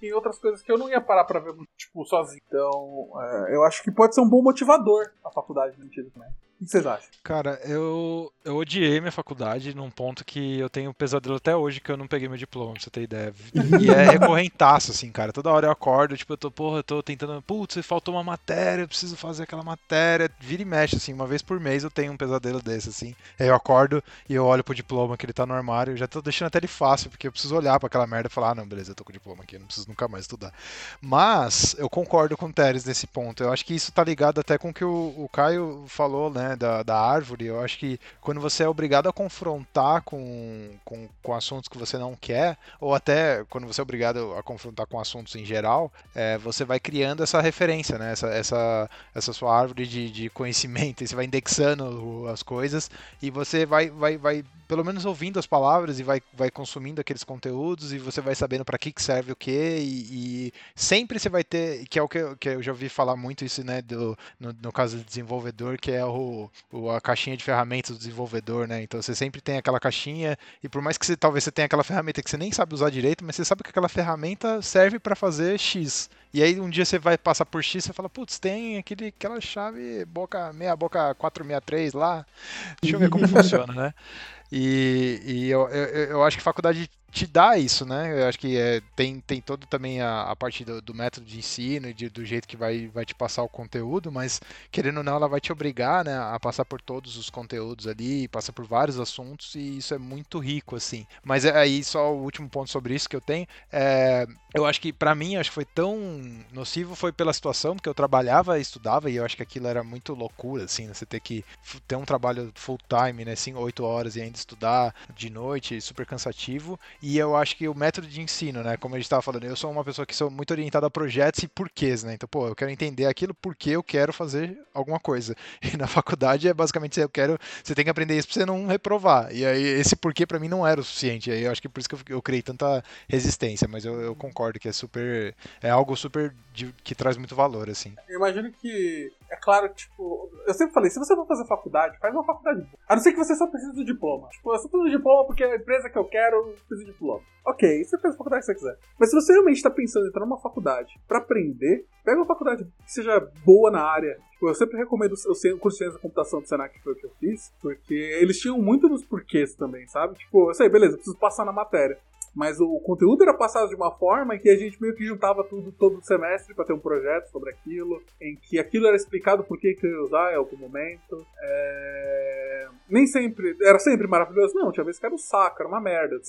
e outras coisas que eu não ia parar pra ver, tipo, sozinho. Então, é, eu acho que pode ser um bom motivador a faculdade no sentido também. O que vocês acham? Cara, eu, eu odiei minha faculdade num ponto que eu tenho um pesadelo até hoje que eu não peguei meu diploma, pra você ter ideia. E é recorrentaço, assim, cara. Toda hora eu acordo, tipo, eu tô, porra, eu tô tentando, putz, faltou uma matéria, eu preciso fazer aquela matéria. Vira e mexe, assim, uma vez por mês eu tenho um pesadelo desse, assim. Aí eu acordo e eu olho pro diploma que ele tá no armário, eu já tô deixando até ele fácil, porque eu preciso olhar para aquela merda e falar, ah, não, beleza, eu tô com o diploma aqui, eu não preciso nunca mais estudar. Mas eu concordo com o Teres nesse ponto. Eu acho que isso tá ligado até com o que o, o Caio falou, né, da, da árvore. Eu acho que quando você é obrigado a confrontar com, com, com assuntos que você não quer, ou até quando você é obrigado a confrontar com assuntos em geral, é, você vai criando essa referência, né, essa, essa, essa sua árvore de, de conhecimento, e você vai indexando as coisas e você vai, vai, vai pelo menos ouvindo as palavras e vai, vai consumindo aqueles conteúdos e você vai sabendo para que, que serve o que e, sempre você vai ter, que é o que, que eu já ouvi falar muito isso, né, do, no, no caso do desenvolvedor, que é o, o, a caixinha de ferramentas do desenvolvedor, né, então você sempre tem aquela caixinha e por mais que você, talvez você tenha aquela ferramenta que você nem sabe usar direito, mas você sabe que aquela ferramenta serve para fazer X. E aí um dia você vai passar por X e fala, putz, tem aquele, aquela chave boca meia boca 463 lá. Deixa eu ver como funciona, né? E, e eu, eu, eu, acho que faculdade te dá isso, né? Eu acho que é, tem, tem todo também a, a parte do, do, método de ensino e de, do jeito que vai, vai te passar o conteúdo, mas querendo ou não, ela vai te obrigar né, a passar por todos os conteúdos ali, passa por vários assuntos e isso é muito rico, assim. Mas é, aí, só o último ponto sobre isso que eu tenho, é, eu acho que para mim, acho que foi tão nocivo, foi pela situação, porque eu trabalhava estudava e eu acho que aquilo era muito loucura, assim, né? Você ter que ter um trabalho full time, né? Assim, oito horas e ainda estudar de noite, super cansativo. E eu acho que o método de ensino, né? Como a gente estava falando, eu sou uma pessoa que sou muito orientada a projetos e porquês, né? Então, pô, eu quero entender aquilo porque eu quero fazer alguma coisa. E na faculdade é basicamente eu quero. Você tem que aprender isso pra você não reprovar. E aí, esse porquê para mim não era o suficiente. E aí eu acho que por isso que eu, eu criei tanta resistência. Mas eu, eu concordo que é super. É algo super. De, que traz muito valor, assim. Eu imagino que. É claro, tipo. Eu sempre falei, se você for fazer faculdade, faz uma faculdade boa. A não ser que você só precise do diploma. Tipo, eu só preciso do diploma porque a empresa que eu quero precisa de diploma. Ok, você faz a faculdade que você quiser. Mas se você realmente está pensando em entrar numa faculdade para aprender, pega uma faculdade que seja boa na área. Tipo, eu sempre recomendo o curso de ciência da computação do Senac, que foi o que eu fiz, porque eles tinham muito nos porquês também, sabe? Tipo, eu sei, beleza, preciso passar na matéria mas o conteúdo era passado de uma forma em que a gente meio que juntava tudo todo semestre para ter um projeto sobre aquilo, em que aquilo era explicado por que, que eu ia usar em algum momento. É... Nem sempre, era sempre maravilhoso, não, tinha vezes que era um saco, era uma merda.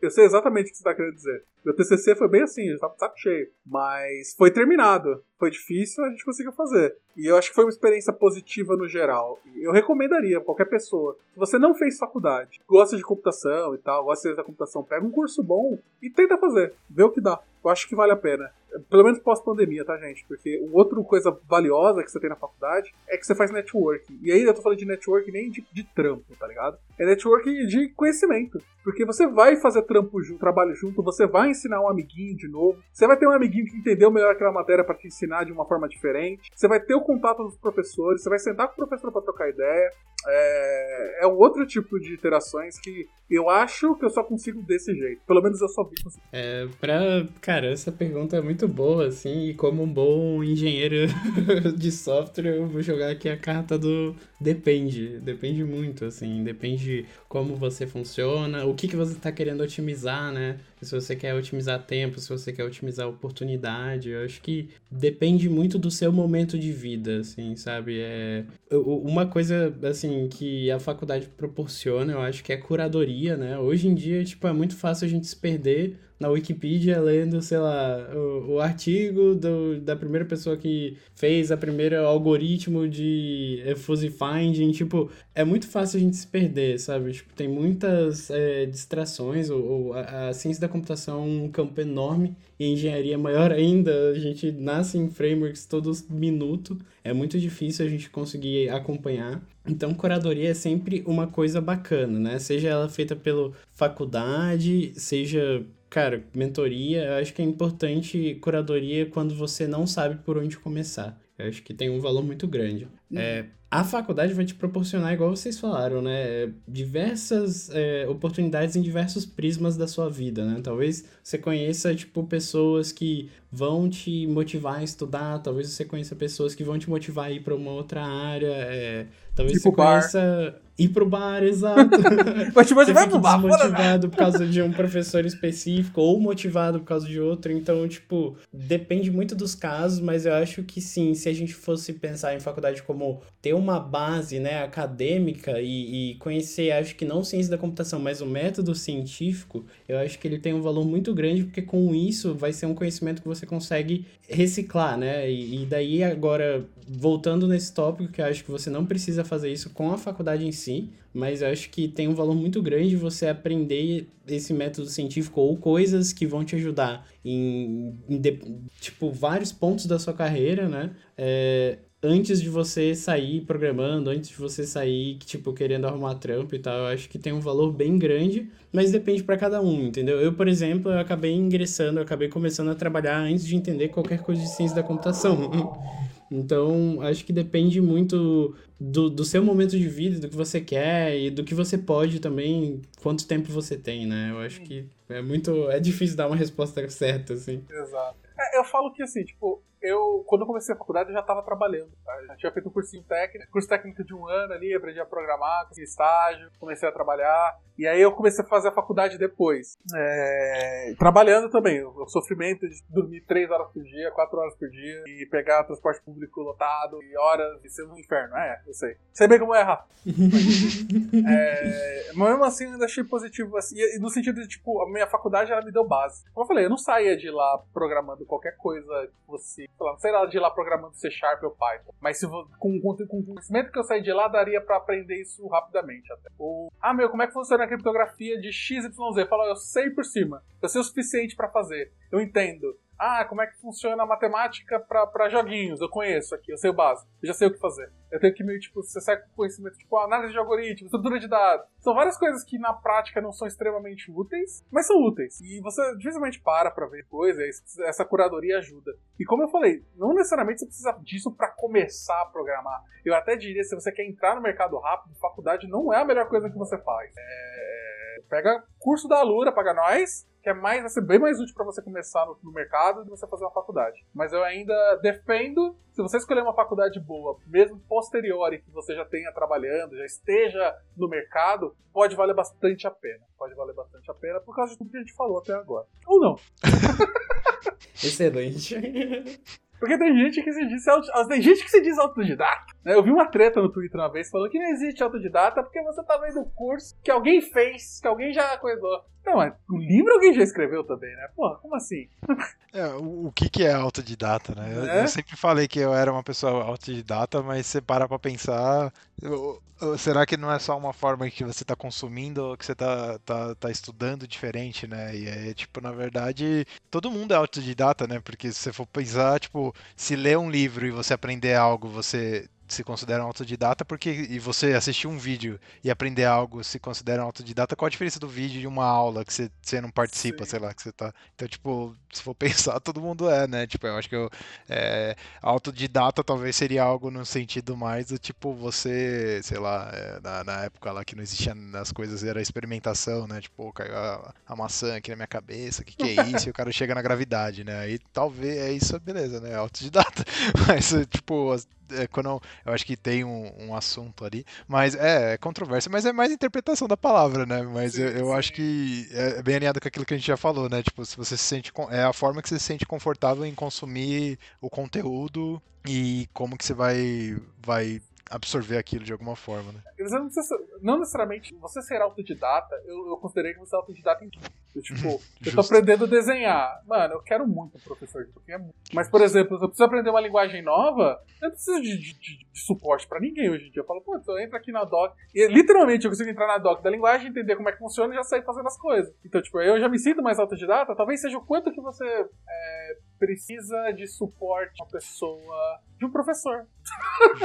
Eu sei exatamente o que você está querendo dizer. Meu TCC foi bem assim, já tava de saco cheio, mas foi terminado. Foi difícil, a gente conseguiu fazer. E eu acho que foi uma experiência positiva no geral. Eu recomendaria qualquer pessoa. Se você não fez faculdade, gosta de computação e tal, gosta de da computação, pega um curso bom e tenta fazer. Vê o que dá. Eu acho que vale a pena. Pelo menos pós-pandemia, tá, gente? Porque outra coisa valiosa que você tem na faculdade é que você faz networking. E aí eu tô falando de networking nem de, de trampo, tá ligado? É networking de conhecimento. Porque você vai fazer trampo junto, trabalho junto, você vai ensinar um amiguinho de novo. Você vai ter um amiguinho que entendeu melhor aquela matéria para te ensinar de uma forma diferente. Você vai ter o contato dos professores, você vai sentar com o professor para trocar ideia. É, é um outro tipo de interações que eu acho que eu só consigo desse jeito. Pelo menos eu só vi conseguir. É, pra. Cara, essa pergunta é muito boa, assim, e como um bom engenheiro de software, eu vou jogar aqui a carta do depende. Depende muito, assim. Depende como você funciona, o que, que você está querendo otimizar, né? Se você quer otimizar tempo, se você quer otimizar oportunidade, eu acho que depende muito do seu momento de vida, assim, sabe? É uma coisa assim que a faculdade proporciona, eu acho que é curadoria, né? Hoje em dia, tipo, é muito fácil a gente se perder na Wikipedia lendo, sei lá, o, o artigo do, da primeira pessoa que fez a primeira algoritmo de fuzzy finding, tipo, é muito fácil a gente se perder, sabe? Tipo, tem muitas é, distrações, ou, ou a, a, ciência da computação é um campo enorme, e a engenharia é maior ainda, a gente nasce em frameworks todos minuto, é muito difícil a gente conseguir acompanhar. Então, curadoria é sempre uma coisa bacana, né? Seja ela feita pela faculdade, seja Cara, mentoria, eu acho que é importante curadoria quando você não sabe por onde começar. Eu acho que tem um valor muito grande. Uhum. É, a faculdade vai te proporcionar, igual vocês falaram, né? Diversas é, oportunidades em diversos prismas da sua vida, né? Talvez você conheça, tipo, pessoas que vão te motivar a estudar, talvez você conheça pessoas que vão te motivar a ir para uma outra área, é, talvez tipo você conheça... Ir pro bar, exato. Mas tipo, você vai pro bar, motivado por causa de um professor específico ou motivado por causa de outro. Então, tipo, depende muito dos casos, mas eu acho que sim, se a gente fosse pensar em faculdade como ter uma base né, acadêmica e, e, conhecer, acho que não ciência da computação, mas o método científico, eu acho que ele tem um valor muito grande, porque com isso vai ser um conhecimento que você consegue reciclar, né? E, e daí agora, voltando nesse tópico, que eu acho que você não precisa fazer isso com a faculdade em si, mas eu acho que tem um valor muito grande você aprender esse método científico ou coisas que vão te ajudar em, em tipo, vários pontos da sua carreira, né? É, antes de você sair programando, antes de você sair, tipo, querendo arrumar trampo e tal, eu acho que tem um valor bem grande, mas depende para cada um, entendeu? Eu, por exemplo, eu acabei ingressando, eu acabei começando a trabalhar antes de entender qualquer coisa de ciência da computação. Então, acho que depende muito do, do seu momento de vida, do que você quer e do que você pode também, quanto tempo você tem, né? Eu acho que é muito. É difícil dar uma resposta certa, assim. Exato. É, eu falo que, assim, tipo, eu, quando eu comecei a faculdade, eu já estava trabalhando. Tá? Já tinha feito um cursinho técnico, curso técnico de um ano ali, aprendi a programar, consegui estágio, comecei a trabalhar. E aí eu comecei a fazer a faculdade depois. É... Trabalhando também. O sofrimento de dormir 3 horas por dia, 4 horas por dia, e pegar transporte público lotado, e horas, e ser um inferno. É, eu sei. Sei bem como é, Rafa. é... Mas mesmo assim, eu ainda achei positivo. Assim, e no sentido de, tipo, a minha faculdade ela me deu base. Como eu falei, eu não saía de lá programando qualquer coisa que fosse sei lá, de ir lá programando C Sharp ou Python. Mas se com, com, com o conhecimento que eu saí de lá, daria para aprender isso rapidamente até. Ou, ah, meu, como é que funciona a criptografia de XYZ? Fala, eu sei por cima. Eu sei o suficiente para fazer. Eu entendo. Ah, como é que funciona a matemática para joguinhos? Eu conheço aqui, eu sei o básico, eu já sei o que fazer. Eu tenho que meio, tipo, você sai com conhecimento, tipo, análise de algoritmos, estrutura de dados. São várias coisas que na prática não são extremamente úteis, mas são úteis. E você dificilmente para pra ver coisa, essa curadoria ajuda. E como eu falei, não necessariamente você precisa disso para começar a programar. Eu até diria, se você quer entrar no mercado rápido, faculdade não é a melhor coisa que você faz. É... Pega curso da Alura, paga nós, que é mais, vai ser bem mais útil para você começar no, no, mercado do que você fazer uma faculdade. Mas eu ainda defendo, se você escolher uma faculdade boa, mesmo posterior que você já tenha trabalhando, já esteja no mercado, pode valer bastante a pena. Pode valer bastante a pena por causa de tudo que a gente falou até agora. Ou não. Excelente. Porque tem gente que se diz, tem gente que se diz autodidata. Né? Eu vi uma treta no Twitter uma vez falando que não existe autodidata porque você tá vendo um curso que alguém fez, que alguém já coisou. Não, mas o livro alguém já escreveu também, né? Porra, como assim? É, o, que, que é autodidata, né? Eu, é? eu, sempre falei que eu era uma pessoa autodidata, mas você para pra pensar. Será que não é só uma forma que você tá consumindo ou que você tá, tá, tá estudando diferente, né? E é tipo, na verdade, todo mundo é autodidata, né? Porque se você for pensar, tipo, se ler um livro e você aprender algo, você se considera um autodidata, porque e você assistir um vídeo e aprender algo se considera um autodidata, qual a diferença do vídeo de uma aula que você, você não participa, Sim. sei lá, que você tá. Então, tipo, se for pensar, todo mundo é, né? Tipo, eu acho que eu, é, autodidata talvez seria algo no sentido mais do tipo, você, sei lá, é, na, na, época lá que não existia as coisas, era experimentação, né? Tipo, caiu a, a maçã aqui na minha cabeça, o que, que é isso? e o cara chega na gravidade, né? Aí talvez é isso, beleza, né? Autodidata. Mas, tipo, é, quando eu acho que tem um, um, assunto ali, mas é, é controvérsia, mas é mais interpretação da palavra, né? Mas sim, eu, eu acho que é, é bem alinhado com aquilo que a gente já falou, né? Tipo, se você se sente é a forma que você se sente confortável em consumir o conteúdo e como que você vai vai absorver aquilo de alguma forma, né? Não, não necessariamente você ser autodidata, eu, eu considerei que você é autodidata em Eu, tipo, eu tô aprendendo a desenhar. Mano, eu quero muito um professor de português. Mas, por exemplo, se eu preciso aprender uma linguagem nova, eu não preciso de, de, de, de suporte pra ninguém hoje em dia. Eu falo, pô, eu entro aqui na doc. E literalmente eu consigo entrar na doc da linguagem, entender como é que funciona e já sair fazendo as coisas. Então, tipo, eu já me sinto mais autodidata. Talvez seja o quanto que você é, precisa de suporte de uma pessoa, de um professor.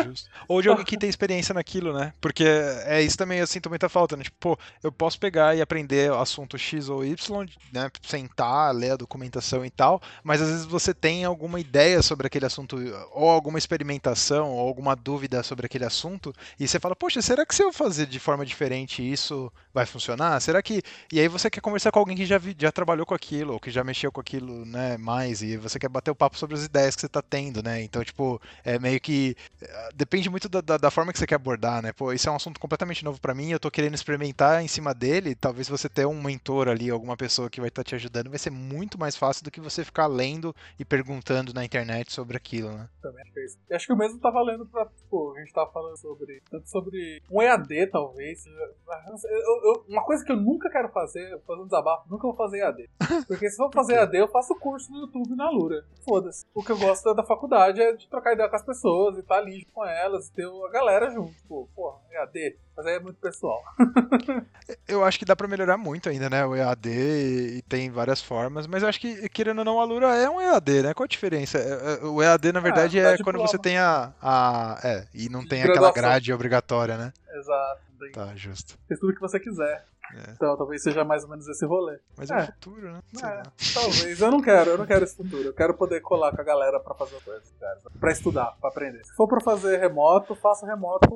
Justo. Ou de alguém que tem experiência naquilo, né? Porque é isso também eu sinto muita falta, né? Tipo, pô, eu posso pegar e aprender o assunto X ou Y, né? Sentar, ler a documentação e tal, mas às vezes você tem alguma ideia sobre aquele assunto, ou alguma experimentação, ou alguma dúvida sobre aquele assunto, e você fala, poxa, será que se eu fazer de forma diferente isso vai funcionar? Será que. E aí você quer conversar com alguém que já, já trabalhou com aquilo, ou que já mexeu com aquilo, né? Mais, e você quer bater o papo sobre as ideias que você tá tendo, né? Então, tipo, é meio que eh, depende muito da, da, da, forma que você quer abordar, né? Pô, isso é um assunto completamente novo para mim, eu tô querendo experimentar em cima dele. Talvez você ter um mentor ali, alguma pessoa que vai estar tá te ajudando, vai ser muito mais fácil do que você ficar lendo e perguntando na internet sobre aquilo, né? Também acho que é isso. E acho que o mesmo tá valendo pra, pô, a gente tava falando sobre, tanto sobre um EAD, talvez. Eu, eu, uma coisa que eu nunca quero fazer, fazendo desabafo, nunca vou fazer EAD. Porque se eu for fazer EAD, eu faço curso no YouTube na Lura. Foda-se. O que eu gosto da faculdade é de trocar ideia com as pessoas e estar tá com elas e ter a galera junto. Pô, porra, EAD. Mas aí é muito pessoal. eu acho que dá pra melhorar muito ainda, né? O EAD e tem várias formas, mas eu acho que, querendo ou não, a Lura é um EAD, né? Qual a diferença? É, é, o EAD, na verdade, é, é quando você tem a, a. É, e não tem aquela grade obrigatória, né? Exato. Tá, justo. Fez tudo que você quiser. É. Então talvez seja mais ou menos esse rolê. Mas é, é o futuro, né? É, talvez. Eu não quero, eu não quero esse futuro. Eu quero poder colar com a galera pra fazer coisas, pra estudar, pra aprender. Se for pra fazer remoto, faça remoto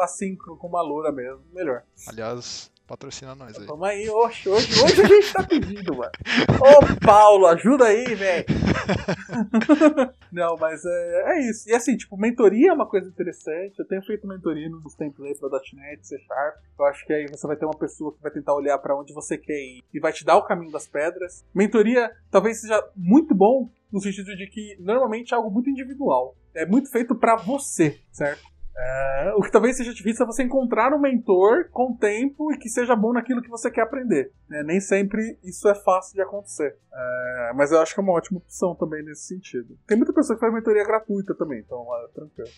assim, com uma lura mesmo. Melhor. Aliás, Patrocina nós aí. Toma aí, hoje, hoje, hoje a gente tá pedindo, mano. Ô, Paulo, ajuda aí, velho. Não, mas é, é isso. E assim, tipo, mentoria é uma coisa interessante. Eu tenho feito mentoria nos templates pra .NET, C Sharp. Eu acho que aí você vai ter uma pessoa que vai tentar olhar para onde você quer ir e vai te dar o caminho das pedras. Mentoria talvez seja muito bom no sentido de que normalmente é algo muito individual. É muito feito para você, certo? É, o que talvez seja difícil é você encontrar um mentor com tempo e que seja bom naquilo que você quer aprender. É, nem sempre isso é fácil de acontecer. É, mas eu acho que é uma ótima opção também nesse sentido. Tem muita pessoa que faz mentoria gratuita também, então é tranquilo.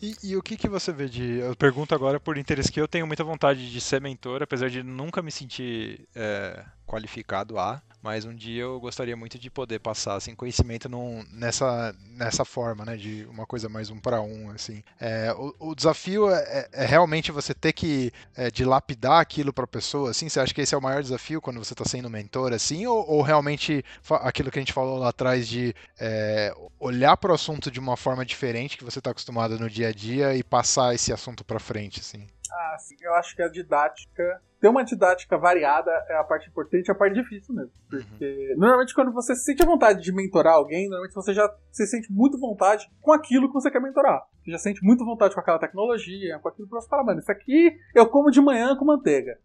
E, e, o que, que você vê de. Eu pergunto agora por interesse que eu tenho muita vontade de ser mentor, apesar de nunca me sentir é, qualificado a mas um dia eu gostaria muito de poder passar assim conhecimento num, nessa nessa forma, né, de uma coisa mais um para um, assim. É, o, o, desafio é, é, é, realmente você ter que é, dilapidar aquilo para a pessoa, assim. Você acha que esse é o maior desafio quando você está sendo mentor, assim, ou, ou, realmente aquilo que a gente falou lá atrás de é, olhar para o assunto de uma forma diferente que você está acostumado no dia a dia e passar esse assunto para frente, assim? Ah, sim, eu acho que a didática ter uma didática variada é a parte importante e a parte difícil mesmo. Uhum. Porque uhum. normalmente quando você se sente a vontade de mentorar alguém, normalmente você já se sente muito vontade com aquilo que você quer mentorar. Você já sente muito vontade com aquela tecnologia, com aquilo que você fala, mano, isso aqui eu como de manhã com manteiga.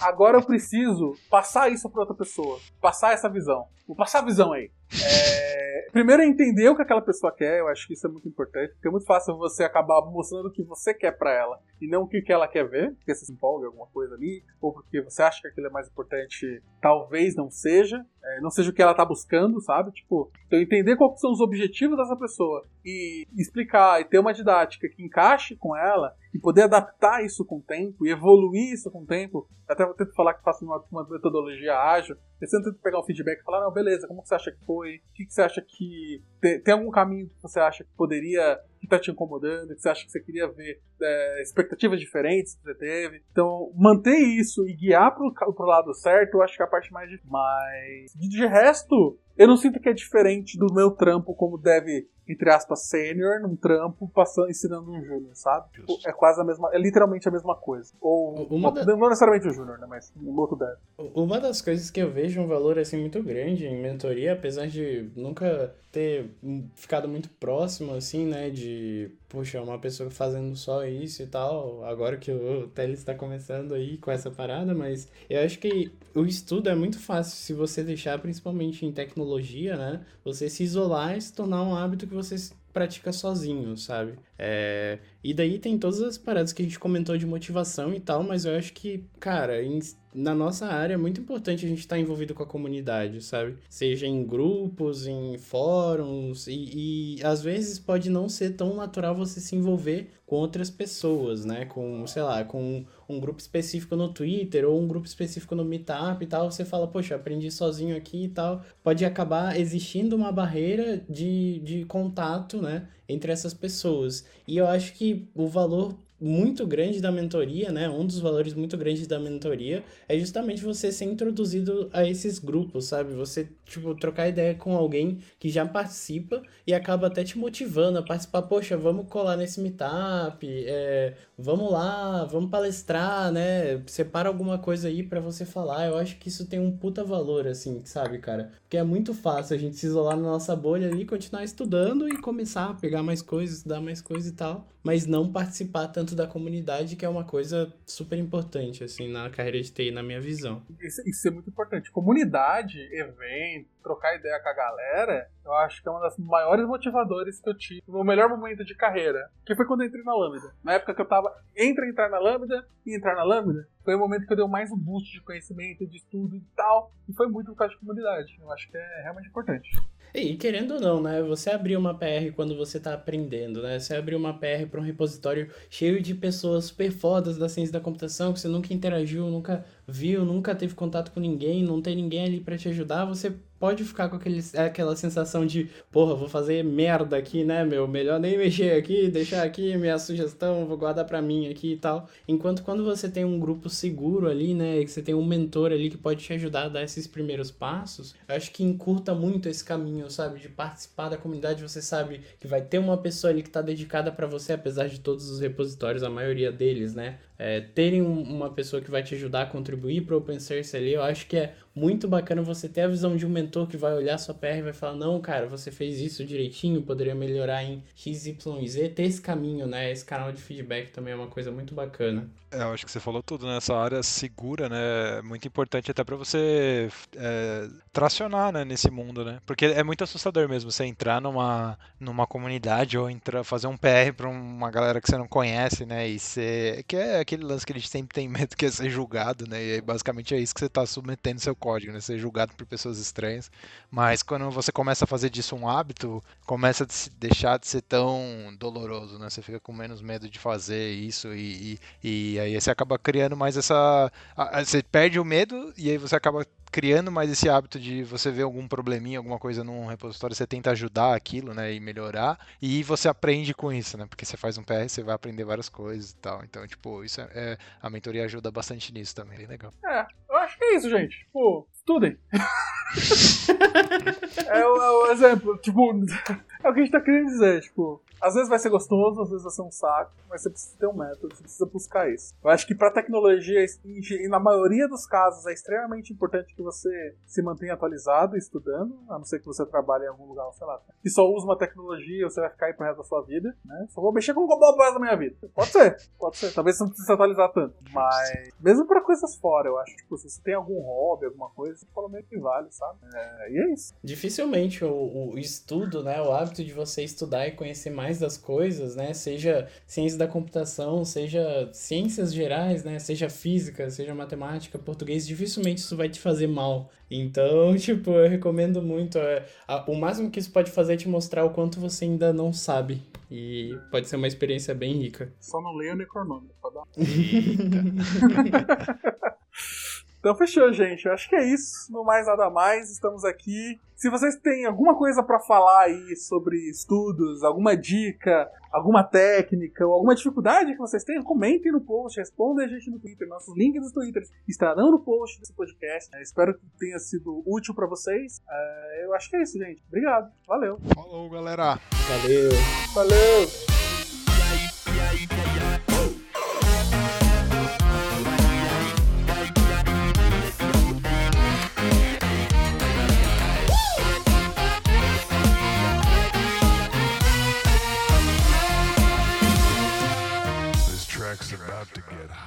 Agora eu preciso passar isso para outra pessoa. Passar essa visão. Vou passar a visão aí. É... Primeiro é entender o que aquela pessoa quer, eu acho que isso é muito importante, porque é muito fácil você acabar mostrando o que você quer para ela e não o que ela quer ver, porque você se empolga alguma coisa ali, ou porque você acha que aquilo é mais importante, talvez não seja, é, não seja o que ela tá buscando, sabe? Tipo, então entender quais são os objetivos dessa pessoa e explicar e ter uma didática que encaixe com ela e poder adaptar isso com o tempo e evoluir isso com o tempo. Até vou tentar falar que faço uma, uma metodologia ágil, sempre tento pegar um feedback e falar, não, beleza, como você acha que foi? O que, que você acha que. Tem, tem, algum caminho que você acha que poderia. que tá te incomodando, que você acha que você queria ver é, expectativas diferentes que você teve. Então, manter isso e guiar pro, pro lado certo, eu acho que é a parte mais difícil. Mas, de resto, eu não sinto que é diferente do meu trampo como deve entre aspas, sênior num trampo passando, ensinando um júnior, sabe? Tipo, é quase a mesma, é literalmente a mesma coisa. Ou uma da... não necessariamente o júnior, né, mas um outro deve. Uma das coisas que eu vejo um valor assim muito grande em mentoria, apesar de nunca ter ficado muito próximo assim, né, de puxa, uma pessoa fazendo só isso e tal, agora que o Teles está começando aí com essa parada, mas eu acho que o estudo é muito fácil se você deixar, principalmente em tecnologia, né, você se isolar e se tornar um hábito que você pratica sozinho, sabe? É... E daí tem todas as paradas que a gente comentou de motivação e tal, mas eu acho que, cara, em na nossa área é muito importante a gente estar tá envolvido com a comunidade, sabe? Seja em grupos, em fóruns, e, e às vezes pode não ser tão natural você se envolver com outras pessoas, né? Com, sei lá, com um grupo específico no Twitter ou um grupo específico no Meetup e tal. Você fala, poxa, aprendi sozinho aqui e tal. Pode acabar existindo uma barreira de, de contato, né? Entre essas pessoas. E eu acho que o valor muito grande da mentoria, né? Um dos valores muito grandes da mentoria é justamente você ser introduzido a esses grupos, sabe? Você, tipo, trocar ideia com alguém que já participa e acaba até te motivando a participar. Poxa, vamos colar nesse meetup, é, vamos lá, vamos palestrar, né? Separa alguma coisa aí para você falar. Eu acho que isso tem um puta valor, assim, sabe, cara? Porque é muito fácil a gente se isolar na nossa bolha ali, continuar estudando e começar a pegar mais coisas, estudar mais coisas e tal, mas não participar tanto da comunidade, que é uma coisa super importante, assim, na carreira de TI, na minha visão. Isso, isso é muito importante. Comunidade, evento, trocar ideia com a galera, eu acho que é uma das maiores motivadores que eu tive no melhor momento de carreira, que foi quando eu entrei na Lambda. Na época que eu tava entre entrar na Lambda e entrar na Lambda, foi o momento que eu dei mais um boost de conhecimento, de estudo e tal, e foi muito por causa de comunidade. Eu acho que é realmente importante. E querendo ou não, né? Você abrir uma PR quando você está aprendendo, né? Você abrir uma PR para um repositório cheio de pessoas super fodas da ciência da computação que você nunca interagiu, nunca viu, nunca teve contato com ninguém, não tem ninguém ali para te ajudar, você pode ficar com aquele, aquela sensação de, porra, vou fazer merda aqui, né, meu? Melhor nem mexer aqui, deixar aqui minha sugestão, vou guardar para mim aqui e tal. Enquanto quando você tem um grupo seguro ali, né, que você tem um mentor ali que pode te ajudar a dar esses primeiros passos, acho que encurta muito esse caminho, sabe, de participar da comunidade, você sabe que vai ter uma pessoa ali que tá dedicada para você, apesar de todos os repositórios, a maioria deles, né, é, terem uma pessoa que vai te ajudar a contribuir para o Open Source ali, eu acho que é muito bacana você ter a visão de um mentor que vai olhar sua PR e vai falar, não, cara, você fez isso direitinho, poderia melhorar em X, Y Z, ter esse caminho, né, esse canal de feedback também é uma coisa muito bacana. É, eu acho que você falou tudo, né, essa área segura, né, é muito importante até para você é, tracionar, né, nesse mundo, né, porque é muito assustador mesmo você entrar numa, numa comunidade ou entrar, fazer um PR para uma galera que você não conhece, né, e ser, que é aquele lance que a gente sempre tem medo que é ser julgado, né? E basicamente é isso que você está submetendo seu código, né? Ser julgado por pessoas estranhas. Mas quando você começa a fazer disso um hábito, começa a deixar de ser tão doloroso, né? Você fica com menos medo de fazer isso e, e, e aí você acaba criando mais essa. Você perde o medo e aí você acaba criando mais esse hábito de você ver algum probleminha, alguma coisa num repositório, você tenta ajudar aquilo, né, e melhorar, e você aprende com isso, né, porque você faz um PR, você vai aprender várias coisas e tal. Então, tipo, isso é, é a mentoria ajuda bastante nisso também, é legal. É, eu acho que é isso, gente. Tipo, estudem. é, é o exemplo, tipo, é o que a gente tá querendo dizer, tipo, às vezes vai ser gostoso, às vezes vai ser um saco, mas você precisa ter um método, você precisa buscar isso. Eu acho que para tecnologia, e na maioria dos casos, é extremamente importante que você se mantenha atualizado, estudando, a não ser que você trabalhe em algum lugar, sei lá, que só usa uma tecnologia, você vai ficar aí pro resto da sua vida, né? Só vou mexer com o pro da minha vida. Pode ser, pode ser. Talvez você não precise se atualizar tanto. Mas, mesmo para coisas fora, eu acho, tipo, se você tem algum hobby, alguma coisa, você fala meio que vale, sabe? É, e é isso. Dificilmente o, o estudo, né, o hábito de você estudar e conhecer mais das coisas, né? Seja ciência da computação, seja ciências gerais, né? Seja física, seja matemática, português, dificilmente isso vai te fazer mal. Então, tipo, eu recomendo muito. É, a, o máximo que isso pode fazer é te mostrar o quanto você ainda não sabe. E pode ser uma experiência bem rica. Só não leia o Necronômico, pode dar. Então fechou, gente. Eu acho que é isso. No mais nada mais. Estamos aqui. Se vocês têm alguma coisa para falar aí sobre estudos, alguma dica, alguma técnica ou alguma dificuldade que vocês tenham, comentem no post, respondem a gente no Twitter. Nossos links dos Twitter estarão no post desse podcast. Eu espero que tenha sido útil para vocês. Uh, eu acho que é isso, gente. Obrigado. Valeu. Falou, galera. Valeu. Valeu. to get high.